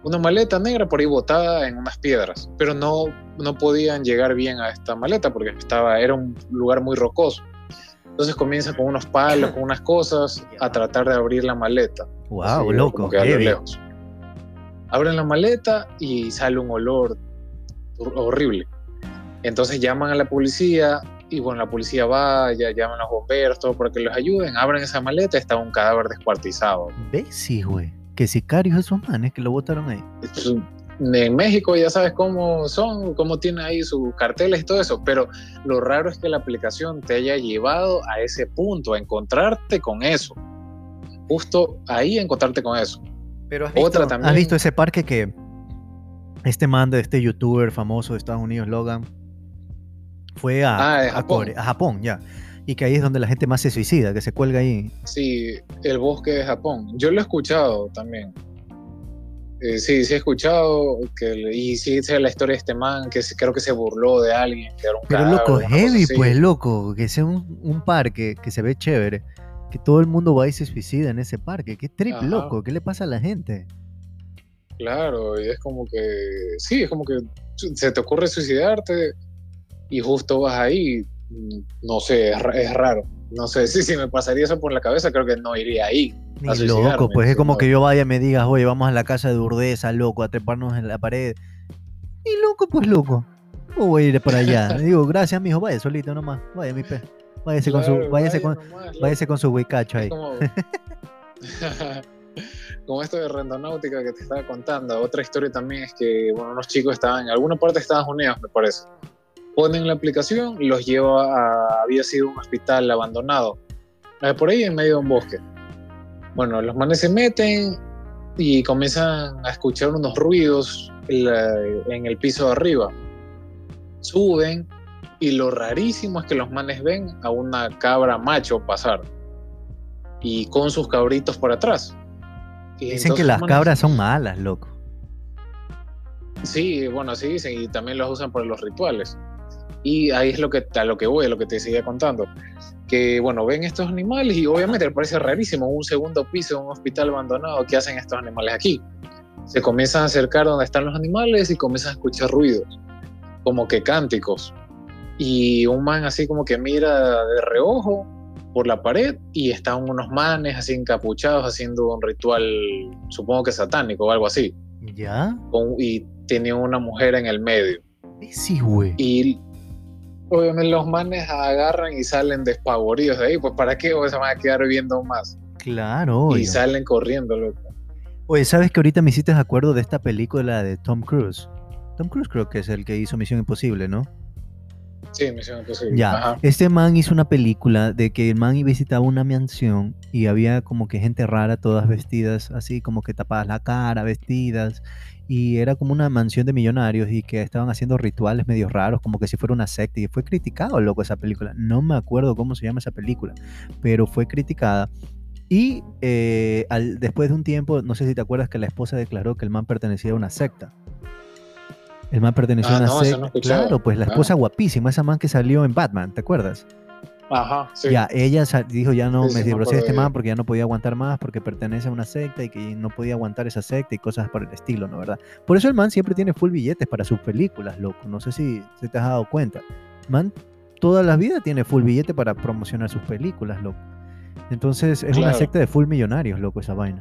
una maleta negra por ahí botada en unas piedras, pero no, no podían llegar bien a esta maleta porque estaba, era un lugar muy rocoso. Entonces comienzan con unos palos, con unas cosas, a tratar de abrir la maleta. Wow, Así, loco. que a lo lejos. Abren la maleta y sale un olor hor- horrible. Entonces llaman a la policía y bueno, la policía va, ya llaman a los bomberos, todo para que los ayuden. Abren esa maleta, está un cadáver descuartizado. ¿Ves? Sí, güey. Que sicarios esos manes que lo botaron ahí. En México ya sabes cómo son, cómo tienen ahí sus carteles y todo eso, pero lo raro es que la aplicación te haya llevado a ese punto, a encontrarte con eso. Justo ahí encontrarte con eso. Pero has Otra visto, también. ¿Has visto ese parque que este man de este youtuber famoso de Estados Unidos, Logan, fue a, Ah, a Japón. Corea- a Japón, ya? Y que ahí es donde la gente más se suicida, que se cuelga ahí. Sí, el bosque de Japón. Yo lo he escuchado también. Eh, sí, sí he escuchado que y sí sé la historia de este man que se- creo que se burló de alguien que era un Pero loco, heavy, pues loco, que sea un, un parque que se ve chévere, que todo el mundo va y se suicida en ese parque. Qué trip, Ajá. loco, ¿qué le pasa a la gente? Claro, y es como que sí, es como que se te ocurre suicidarte y justo vas ahí, mm, no sé, es, ra- es raro. No sé, (laughs) sí, si me pasaría eso por la cabeza, creo que no iría ahí. Ni loco, pues es como que yo vaya y me digas, oye, vamos a la casa de Urdesa, loco, a treparnos en la pared. Y loco, pues loco. ¿Cómo voy a ir para allá? (laughs) Digo, gracias, mijo, vaya solito nomás. Vaya, mi pe. Váyase con su, Claro, váyase vaya con, nomás, váyase con su huicacho ahí. como, (laughs) como esto de rendonáutica que te estaba contando. Otra historia también es que bueno, unos chicos estaban en alguna parte de Estados Unidos, me parece. Ponen la aplicación, los lleva a. Había sido un hospital abandonado, eh, por ahí en medio de un bosque. Bueno, los manes se meten y comienzan a escuchar unos ruidos en, el piso de arriba. Suben y lo rarísimo es que los manes ven a una cabra macho pasar y con sus cabritos por atrás. Y Dicen que las manes, cabras son malas, loco. Sí, bueno, sí dicen y también los usan para los rituales. Y ahí es lo que, a lo que voy, a lo que te seguía contando. Que, bueno, ven estos animales y obviamente les parece rarísimo un segundo piso de un hospital abandonado. ¿Qué hacen estos animales aquí? Se comienzan a acercar donde están los animales y comienzan a escuchar ruidos, como que cánticos. Y un man así como que mira de reojo por la pared y están unos manes así encapuchados haciendo un ritual, supongo que satánico o algo así. ¿Ya? con- y tenía una mujer en el medio. Sí, güey. Y obviamente los manes agarran y salen despavoridos de ahí, pues ¿para qué? O se van a quedar viendo más. Claro. Y salen corriendo, loco. Oye, ¿sabes que ahorita me hiciste acuerdo de esta película de Tom Cruise? Tom Cruise creo que es el que hizo Misión Imposible, ¿no? Sí, Misión Imposible. Ya, Ajá. este man hizo una película de que el man visitaba una mansión y había como que gente rara, todas vestidas así, como que tapadas la cara, vestidas, y era como una mansión de millonarios y que estaban haciendo rituales medio raros, como que si fuera una secta, y fue criticado, loco, esa película. No me acuerdo cómo se llama esa película, pero fue criticada. Y eh, al- después de un tiempo, no sé si te acuerdas que la esposa declaró que el man pertenecía a una secta. El man pertenecía Ah, a una no, secta. no claro, pues la Ah. esposa guapísima, esa man que salió en Batman, ¿te acuerdas? Ajá, sí. Ya, ella dijo ya no Sí, me divorcié de este de man ella. porque ya no podía aguantar más, porque pertenece a una secta y que no podía aguantar esa secta y cosas por el estilo, ¿no? ¿Verdad? Por eso el man siempre tiene full billetes para sus películas, loco. No sé si, si te has dado cuenta. Man, toda la vida tiene full billete para promocionar sus películas, loco. Entonces es una secta de full millonarios, loco, esa vaina.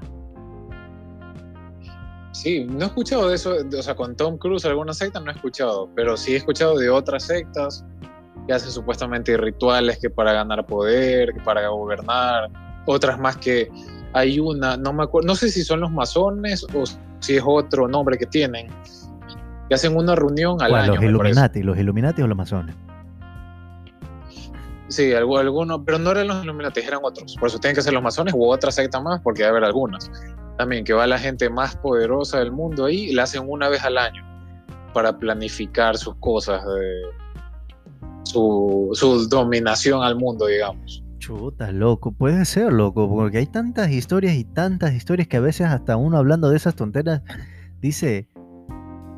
Sí, no he escuchado de eso, o sea, con Tom Cruise alguna secta no he escuchado, pero sí he escuchado de otras sectas que hacen supuestamente rituales que para ganar poder, que para gobernar, otras más que hay una, no me acuerdo, no sé si son los masones o si es otro nombre que tienen, que hacen una reunión al ¿Cuál, año. los. Illuminati, los Illuminati o los masones. Sí, algo, algunos, pero no eran los Illuminati, eran otros. Por eso tienen que ser los masones u otra secta más, porque debe haber algunas. También que va la gente más poderosa del mundo ahí y la hacen una vez al año para planificar sus cosas, de, su, su dominación al mundo, digamos. Chuta, loco, puede ser, loco, porque hay tantas historias y tantas historias que a veces hasta uno hablando de esas tonteras dice,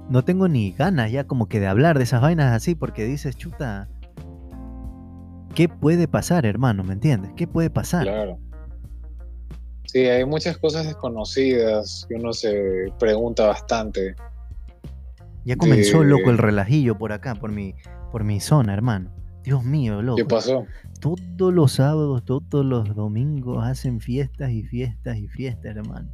no tengo ni ganas ya como que de hablar de esas vainas así, porque dices, chuta, ¿qué puede pasar, hermano? ¿Me entiendes? ¿Qué puede pasar? Claro. Sí, hay muchas cosas desconocidas que uno se pregunta bastante. Ya comenzó, de- loco, el relajillo por acá, por mi, por mi zona, hermano. Dios mío, loco. ¿Qué pasó? Todos los sábados, todos los domingos hacen fiestas y fiestas y fiestas, hermano.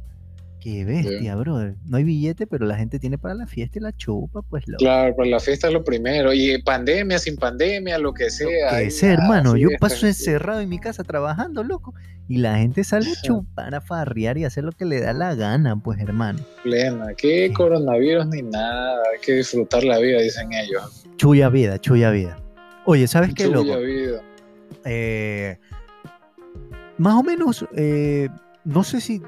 Qué bestia, brother. No hay billete, pero la gente tiene para la fiesta y la chupa, pues loco. Claro, pues la fiesta es lo primero. Y pandemia, sin pandemia, lo que sea. que ahí, sea, ah, hermano. Yo paso encerrado en mi casa trabajando, loco. Y la gente sale a (laughs) chupar, a farrear y hacer lo que le da la gana, pues, hermano. Plena. ¿Qué Sí. coronavirus ni nada? Hay que disfrutar la vida, dicen ellos. Chuya vida, chuya vida. Oye, ¿sabes qué, Chuya loco? vida. Eh, más o menos, eh, no sé si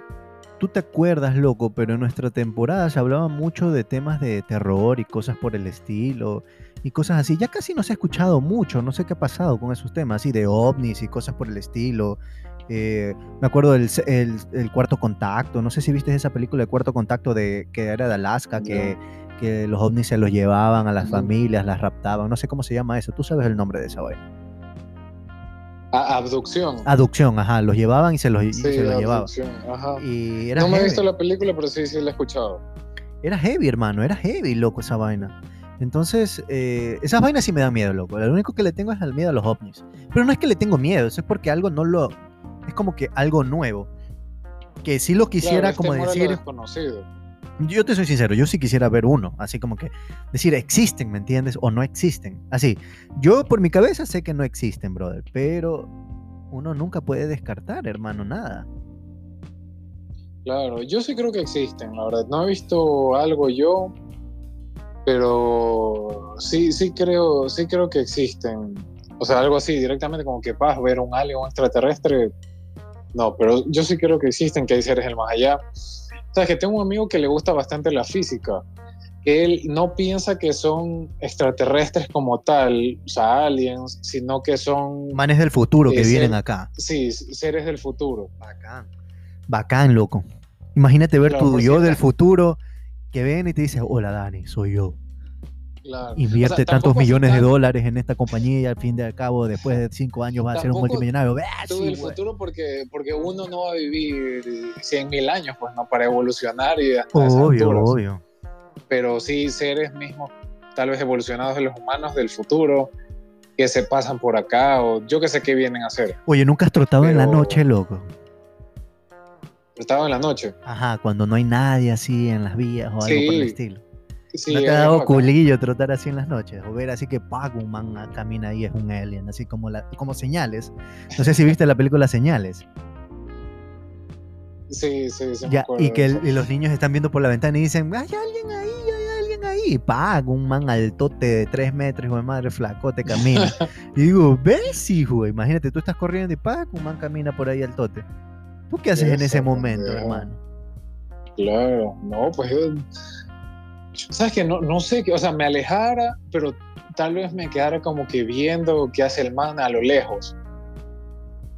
tú te acuerdas, loco, pero en nuestra temporada se hablaba mucho de temas de terror y cosas por el estilo y cosas así. Ya casi no se ha escuchado mucho, no sé qué ha pasado con esos temas, así de ovnis y cosas por el estilo. Eh, me acuerdo del el, el cuarto contacto, no sé si viste esa película de cuarto contacto de que era de Alaska, que, que los ovnis se los llevaban a las familias, las raptaban, no sé cómo se llama eso, tú sabes el nombre de esa vaina. A- abducción. Adopción, ajá, los llevaban y se los, y sí, se los llevaban. Y era No me he visto la película, pero sí, sí la he escuchado. Era heavy, hermano, era heavy, loco, esa vaina. Entonces, eh, esas vainas sí me dan miedo, loco. Lo único que le tengo es el miedo a los ovnis. Pero no es que le tengo miedo, eso es porque algo no lo... Es como que algo nuevo. Que sí lo quisiera Claro, es como a lo decir... desconocido. Yo te soy sincero, yo sí quisiera ver uno, así como que decir existen, ¿me entiendes? O no existen. Así, yo por mi cabeza sé que no existen, brother, pero uno nunca puede descartar, hermano, nada. Claro, yo sí creo que existen, la verdad. No he visto algo yo, pero sí, sí creo, sí creo que existen. O sea, algo así, directamente como que vas a ver un alien un extraterrestre. No, pero yo sí creo que existen, que hay seres del más allá. Sabes que tengo un amigo que le gusta bastante la física, que él no piensa que son extraterrestres como tal, o sea, aliens, sino que son, Manes del futuro que Ese- vienen acá. sí, seres del futuro. Bacán. Bacán, loco. Imagínate ver Claro, tu yo del futuro que ven y te dice, hola Dani, soy yo. Claro. Invierte O sea, tantos millones de dólares en esta compañía y al fin de al cabo, después de cinco años vas a ser un multimillonario. Tú sí, del güey. futuro porque, porque uno no va a vivir 100 mil años, pues no, para evolucionar y hasta Obvio, obvio. Pero sí seres mismos, tal vez evolucionados de los humanos del futuro, que se pasan por acá o yo que sé qué vienen a hacer. Oye, nunca has trotado en la noche, loco. Estaba en la noche. Ajá, cuando no hay nadie así en las vías o algo por el Sí, estilo. Sí, ¿No te ha dado culillo trotar así en las noches? O ver así que Pac, un man ah, camina ahí, es un alien, así como, la, como señales. No sé si viste la película Señales. Sí, sí, sí. Ya, y que eso. el- y los niños están viendo por la ventana y dicen, hay alguien ahí, hay alguien ahí. Pac, un man altote de tres metros, hijo de madre, flacote, camina. (laughs) y digo, ¿ves, hijo? Imagínate, tú estás corriendo y Pac, un man camina por ahí altote. ¿Tú qué haces en ese momento, hermano? Claro, no, pues yo. Sabes que no, no sé, o sea, me alejara, pero tal vez me quedara como que viendo qué hace el man a lo lejos.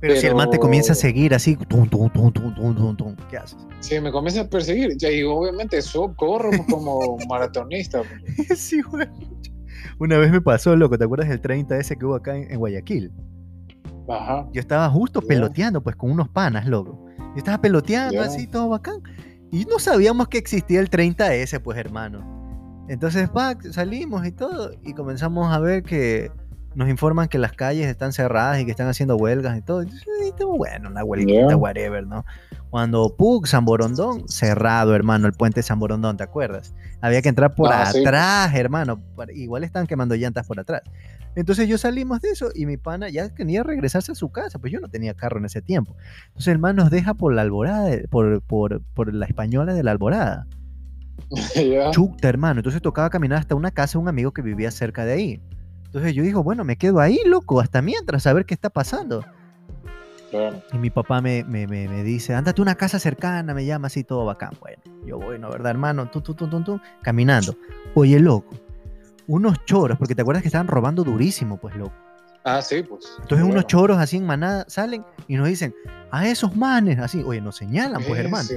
Pero, si el man te Pero- comienza a seguir así, tum, tum, tum, ¿qué haces? Sí, me comienza a perseguir. Y obviamente eso corro como (laughs) maratonista. pues. sí, güey. Una vez me pasó, loco, ¿te acuerdas del 30 ese que hubo acá en, en Guayaquil? Ajá. Yo estaba justo Ya. peloteando, pues, con unos panas, loco. Yo estaba peloteando Ya. así, todo bacán. Y no sabíamos que existía el 30S, pues, hermano. Entonces, pa, salimos y todo, y comenzamos a ver que nos informan que las calles están cerradas y que están haciendo huelgas y todo. Bueno, una huelguita, whatever, ¿no? Cuando Pug, San Borondón, cerrado, hermano, el puente de San Borondón, ¿te acuerdas? Había que entrar por Ah, sí. atrás, hermano. Igual estaban quemando llantas por atrás. Entonces yo salimos de eso y mi pana ya quería regresarse a su casa, pues yo no tenía carro en ese tiempo. Entonces el man nos deja por la alborada, de- por, por, por la española de la alborada. (laughs) ya. Chucta, hermano. Entonces tocaba caminar hasta una casa de un amigo que vivía cerca de ahí. Entonces yo digo, bueno, me quedo ahí, loco, hasta mientras, a ver qué está pasando. Y mi papá me, me, me, me dice, ándate a una casa cercana, me llama así todo bacán. Bueno, yo voy, ¿no? ¿Verdad, hermano? Tú, tú, tú, tú, tú, caminando. Oye, loco, unos choros, porque te acuerdas que estaban robando durísimo, pues, loco. Ah, sí, pues. Entonces unos choros así en manada salen y nos dicen, a esos manes, así, oye, nos señalan, pues hermano.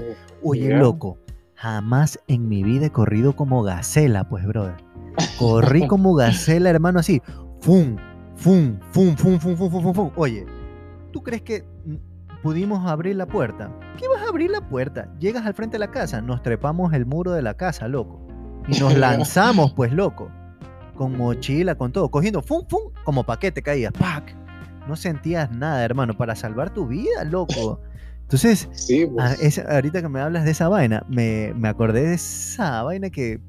Oye, loco, jamás en mi vida he corrido como gacela, pues, brother. Corrí (laughs) como gacela, hermano, así. Fum, fum, fum, fum, fum, fum, fum, fum, fum. Oye, ¿tú crees que pudimos abrir la puerta? ¿Qué vas a abrir la puerta? Llegas al frente de la casa, nos trepamos el muro de la casa, loco. Y nos (laughs) lanzamos, pues, loco. Con mochila, con todo, cogiendo fum, fum, como paquete caías, pac. No sentías nada, hermano, para salvar tu vida, loco. Entonces, Sí, pues. Ah, ahorita que me hablas de esa vaina, me, me acordé de esa vaina que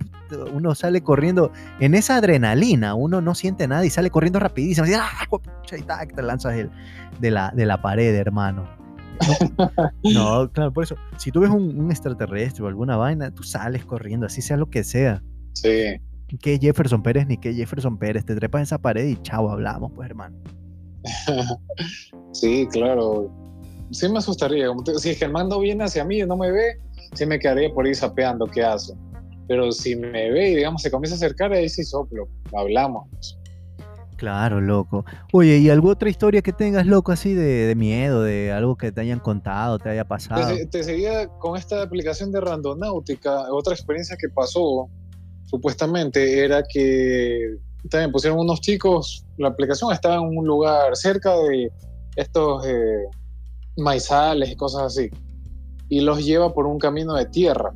uno sale corriendo en esa adrenalina, uno no siente nada y sale corriendo rapidísimo. ¡ah, y tac, te lanzas de, la, de la pared, hermano. No, no, (laughs) claro, por eso, si tú ves un, un extraterrestre o alguna vaina, tú sales corriendo, así sea lo que sea. Sí. Que Jefferson Pérez ni que Jefferson Pérez, te trepas esa pared y chao, hablamos, pues, hermano. (laughs) sí, claro. Sí me asustaría. Si es que el mando viene hacia mí y no me ve, sí me quedaría por ahí sapeando qué hace. Pero si me ve y digamos se comienza a acercar, ahí sí soplo. Hablamos. Claro, loco. Oye, ¿y alguna otra historia que tengas, loco, así de, de miedo, de algo que te hayan contado, te haya pasado? Te, te seguía con esta aplicación de Randonáutica. Otra experiencia que pasó, supuestamente, era que también pusieron unos chicos. La aplicación estaba en un lugar cerca de estos eh, maizales y cosas así. Y los lleva por un camino de tierra.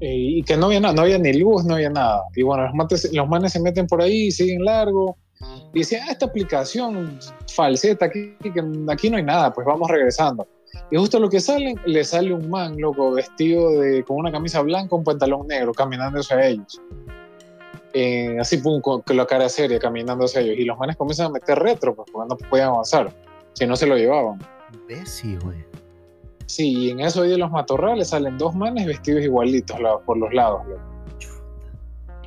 Eh, y que no había nada, no había ni luz, no había nada. Y bueno, los, mates- los manes se meten por ahí, siguen largo. Y decían, ah, esta aplicación falseta, aquí, aquí no hay nada, pues vamos regresando. Y justo lo que salen, le sale un man, loco, vestido de, con una camisa blanca, un pantalón negro, caminando hacia ellos. Eh, así, pum, con, con la cara seria, caminando hacia ellos. Y los manes comienzan a meter retro, pues, porque no podían avanzar. Si no se lo llevaban. Imbécil, güey. Sí, y en eso ahí de los matorrales salen dos manes vestidos igualitos la- por los lados.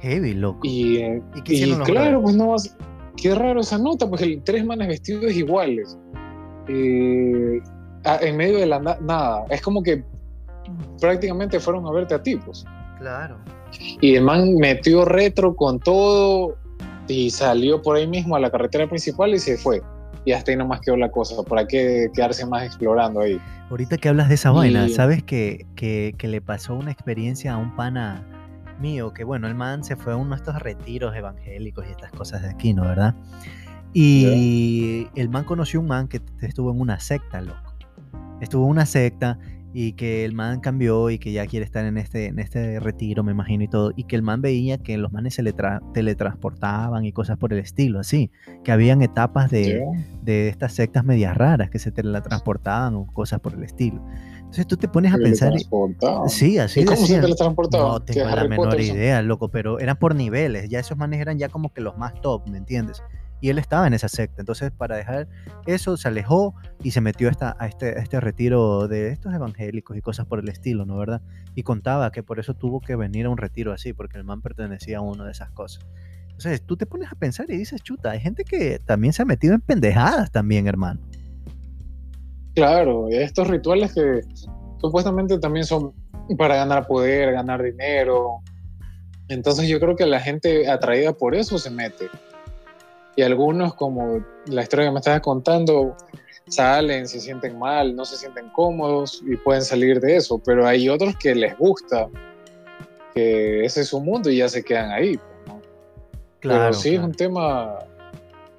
Heavy, loco. Y, eh, ¿Y qué y hicieron los claro, pues no vas- Qué raro esa nota, pues el tres manes vestidos iguales. Eh, a- en medio de la na- nada. Es como que prácticamente fueron a verte a ti, pues. Claro. Y el man metió retro con todo y salió por ahí mismo a la carretera principal y se fue. Y hasta ahí nomás quedó la cosa. ¿Para qué quedarse más explorando ahí? Ahorita que hablas de esa vaina, Y- ¿sabes que, que, que le pasó una experiencia a un pana mío? Que bueno, el man se fue a uno de estos retiros evangélicos y estas cosas de aquí, ¿no? ¿Verdad? Y el man conoció un man que estuvo en una secta, loco. Estuvo en una secta y que el man cambió y que ya quiere estar en este, en este retiro, me imagino, y todo. Y que el man veía que los manes se le tra- teletransportaban y cosas por el estilo, así. Que habían etapas de, de estas sectas medias raras que se teletransportaban o cosas por el estilo. Entonces tú te pones a pensar, y- sí, así ¿Y cómo se decían. teletransportaban? No ¿Qué tengo la menor idea, loco, pero eran por niveles, ya esos manes eran ya como que los más top, ¿me entiendes? Y él estaba en esa secta, entonces para dejar eso se alejó y se metió a, esta- a este, a este retiro de estos evangélicos y cosas por el estilo, ¿no? ¿Verdad? Y contaba que por eso tuvo que venir a un retiro así, porque el man pertenecía a una de esas cosas. Entonces tú te pones a pensar y dices, chuta, hay gente que también se ha metido en pendejadas también, hermano. Claro, estos rituales que supuestamente también son para ganar poder, ganar dinero. Entonces yo creo que la gente atraída por eso se mete. Y algunos, como la historia que me estabas contando, salen, se sienten mal, no se sienten cómodos y pueden salir de eso. Pero hay otros que les gusta, que ese es su mundo y ya se quedan ahí. pues, ¿no? Pero sí es un tema.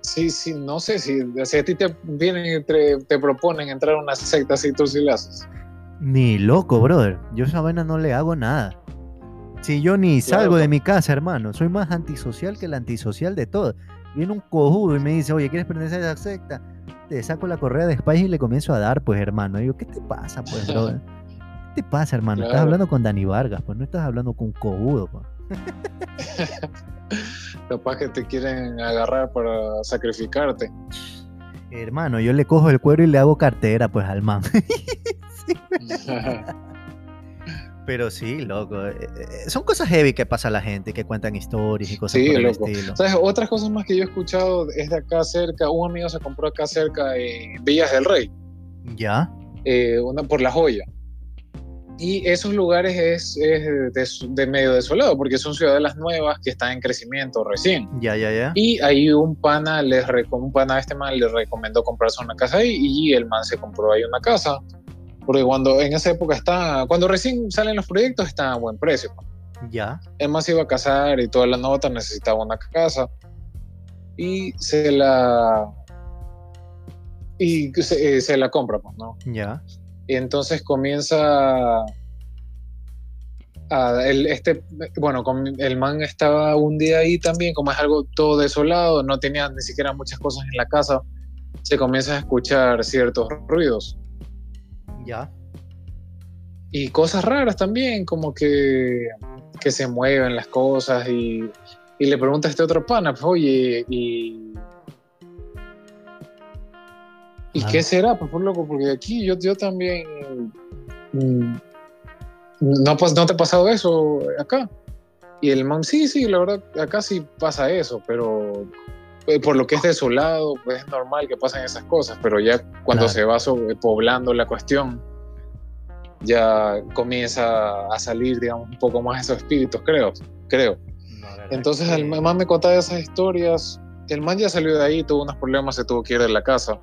Sí, sí, no sé si, si a ti te vienen te, te proponen entrar a una secta así, tú sí la haces. Ni loco, brother. Yo a esa vaina no le hago nada. Si yo ni Claro, salgo de co- mi casa, hermano, soy más antisocial que el antisocial de todo. Viene un cojudo y me dice, oye, ¿quieres pertenecer a esa secta? Te saco la correa de Spice y le comienzo a dar, pues, hermano. Y yo, ¿qué te pasa, pues, (laughs) brother? ¿Qué te pasa, hermano? Estás hablando con Dani Vargas, pues, no estás hablando con un cojudo, pues. (laughs) Capaz que te quieren agarrar para sacrificarte. Hermano, yo le cojo el cuero y le hago cartera, pues, al man. (laughs) Pero sí, loco. eh, eh, Son cosas heavy que pasa a la gente, que cuentan historias y cosas Sí, por el loco. estilo. ¿Sabes? Otras cosas más que yo he escuchado es de acá cerca. Un amigo se compró acá cerca en Villas del Rey, ¿Ya? eh, una por la joya. Y esos lugares es, es de, de medio desolado, porque son ciudadelas nuevas que están en crecimiento recién. Ya, ya, ya. Y ahí un pana, les un pana de este man le recomendó comprarse una casa ahí y el man se compró ahí una casa. Porque cuando en esa época está, cuando recién salen los proyectos está a buen precio. pues. Ya. Man se iba a casar y toda la nota necesitaba una casa. Y se la... Y se, eh, se la compra, pues, ¿no? Ya. Y entonces comienza a el, este, bueno, el man estaba un día ahí también, como es algo todo desolado, no tenía ni siquiera muchas cosas en la casa, se comienza a escuchar ciertos ruidos Ya. y cosas raras también, como que, que se mueven las cosas y, y le pregunta a este otro pana, pues, oye, y... ¿Y Ah. qué será? Pues por loco, porque aquí yo, yo también... mm, ¿no, pas- ¿No te ha pasado eso acá? Y el man, sí, sí, la verdad, acá sí pasa eso, pero por lo que es desolado, pues es normal que pasen esas cosas, pero ya cuando Claro. se va sobre- poblando la cuestión, ya comienza a salir, digamos, un poco más esos espíritus, creo, creo. Entonces el man me contaba esas historias, el man ya salió de ahí, tuvo unos problemas, se tuvo que ir de la casa,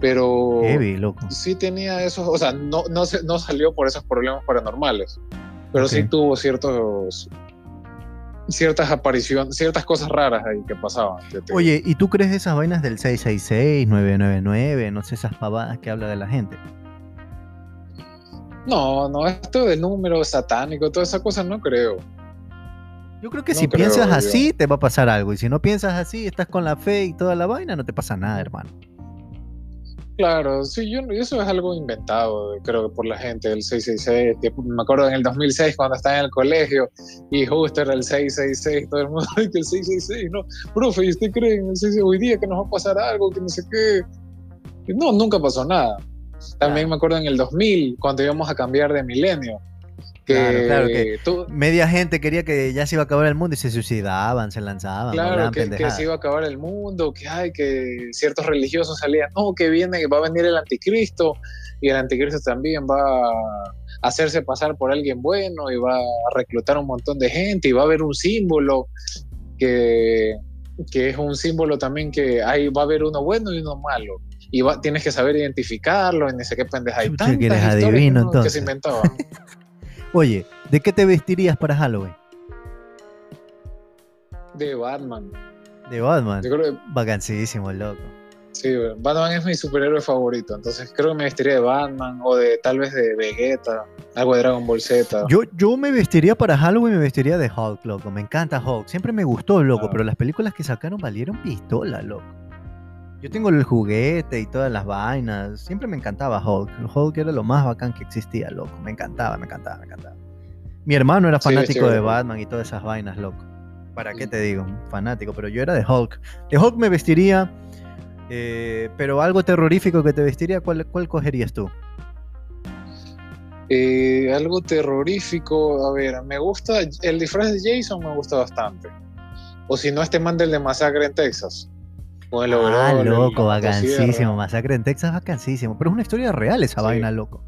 pero Heavy, loco. sí tenía esos, o sea, no, no, no salió por esos problemas paranormales, pero sí Ok. tuvo ciertos ciertas apariciones, ciertas cosas raras ahí que pasaban. Oye, ¿y tú crees esas vainas del 666, 999, no sé, esas pavadas que habla de la gente? no, no, esto del número satánico, toda esa cosa no creo. Yo creo que No si creo, piensas yo. así, te va a pasar algo. Y si no piensas así, estás con la fe y toda la vaina, no te pasa nada, hermano. Claro, sí, yo, eso es algo inventado, creo que por la gente del 666. que me acuerdo en el 2006 cuando estaba en el colegio y justo era el 666, todo el mundo (laughs) dice que el 666, no, profe, ¿y usted cree en el 666 hoy día que nos va a pasar algo, que no sé qué? Y no, nunca pasó nada. También me acuerdo en el 2000 cuando íbamos a cambiar de milenio. Que Claro, claro que- tú- Media gente quería que ya se iba a acabar el mundo y se suicidaban, se lanzaban, Claro, que, que se iba a acabar el mundo, que hay que ciertos religiosos salían, no, que viene, que va a venir el anticristo y el anticristo también va a hacerse pasar por alguien bueno y va a reclutar un montón de gente y va a haber un símbolo que, que es un símbolo también que hay, va a haber uno bueno y uno malo. Y va, tienes que saber identificarlo y ni sé qué pendeja. Hay tantas que eres historias adivino, que, se inventaban. (laughs) Oye, ¿de qué te vestirías para Halloween? De Batman. De Batman. Yo creo que Vacancísimo, loco. Sí, Batman es mi superhéroe favorito, entonces creo que me vestiría de Batman o de tal vez de Vegeta, algo de Dragon Ball Z. Yo, yo me vestiría para Halloween, me vestiría de Hulk, loco. Me encanta Hulk. Siempre me gustó, loco, Ah. pero las películas que sacaron valieron pistola, loco. Yo tengo el juguete y todas las vainas. Siempre me encantaba Hulk. Hulk era lo más bacán que existía, loco. Me encantaba, me encantaba, me encantaba. Mi hermano era Sí, fanático de. Batman y todas esas vainas, loco. ¿Para qué te digo? Fanático, pero yo era de Hulk. De Hulk me vestiría, eh, pero algo terrorífico que te vestiría, ¿cuál, cuál cogerías tú? Eh, algo terrorífico, a ver, me gusta, el disfraz de Jason me gusta bastante. O si no, este man del de Masacre en Texas. Ah, loco, vacancísimo. Masacre en Texas, vacancísimo. Pero es una historia real esa Sí. vaina, loco.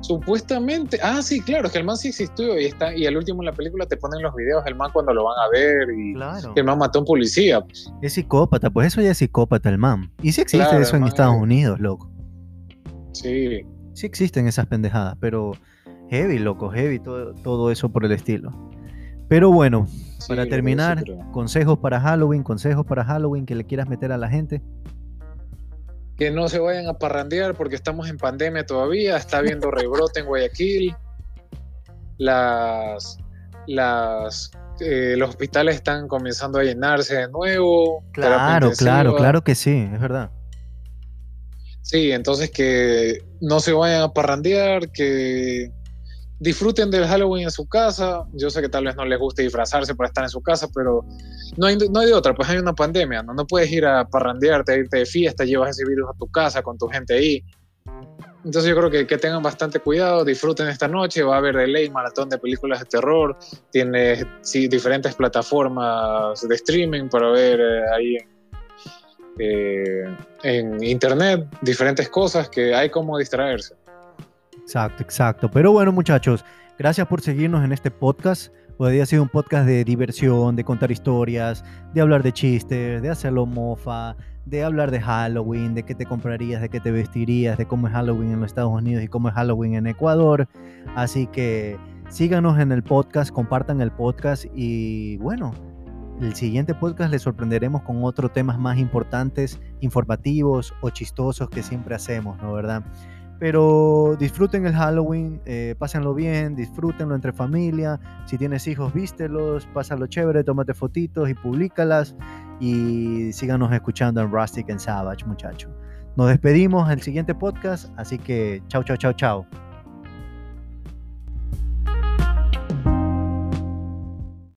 Supuestamente, ah, sí, claro, es que el man sí existió y está, y al último en la película te ponen los videos del man cuando lo van a ver y Claro. el man mató a un policía. Es psicópata, pues eso ya es psicópata el man. Y sí existe Claro, eso en man Estados es- Unidos, loco. Sí, Sí existen esas pendejadas, pero heavy, loco, heavy, todo, todo eso por el estilo. Pero bueno, sí, para terminar, consejos para Halloween, consejos para Halloween que le quieras meter a la gente. que no se vayan a parrandear porque estamos en pandemia todavía, está habiendo rebrote en Guayaquil, las, las, eh, los hospitales están comenzando a llenarse de nuevo. Claro, claro, claro que sí, es verdad. Sí, entonces que no se vayan a parrandear, que disfruten del Halloween en su casa. Yo sé que tal vez no les guste disfrazarse para estar en su casa, pero no hay, no hay de otra, pues hay una pandemia, ¿no? No puedes ir a parrandearte, a irte de fiesta, llevas ese virus a tu casa con tu gente ahí. Entonces yo creo que, que tengan bastante cuidado, disfruten esta noche, va a haber de ley maratón de películas de terror, tiene sí, diferentes plataformas de streaming para ver eh, ahí en, eh, en internet, diferentes cosas que hay como distraerse. Exacto, exacto. Pero bueno, muchachos, gracias por seguirnos en este podcast. Hoy ha sido un podcast de diversión, de contar historias, de hablar de chistes, de hacerlo mofa, de hablar de Halloween, de qué te comprarías, de qué te vestirías, de cómo es Halloween en los Estados Unidos y cómo es Halloween en Ecuador. Así que síganos en el podcast, compartan el podcast y bueno, el siguiente podcast les sorprenderemos con otros temas más importantes, informativos o chistosos que siempre hacemos, ¿no? ¿Verdad? Pero disfruten el Halloween, eh, pásenlo bien, disfrútenlo entre familia. Si tienes hijos, vístelos, pásalo chévere, tómate fotitos y públicalas. Y síganos escuchando en Rustic and Savage, muchachos. Nos despedimos el siguiente podcast, así que chao, chao, chao, chao.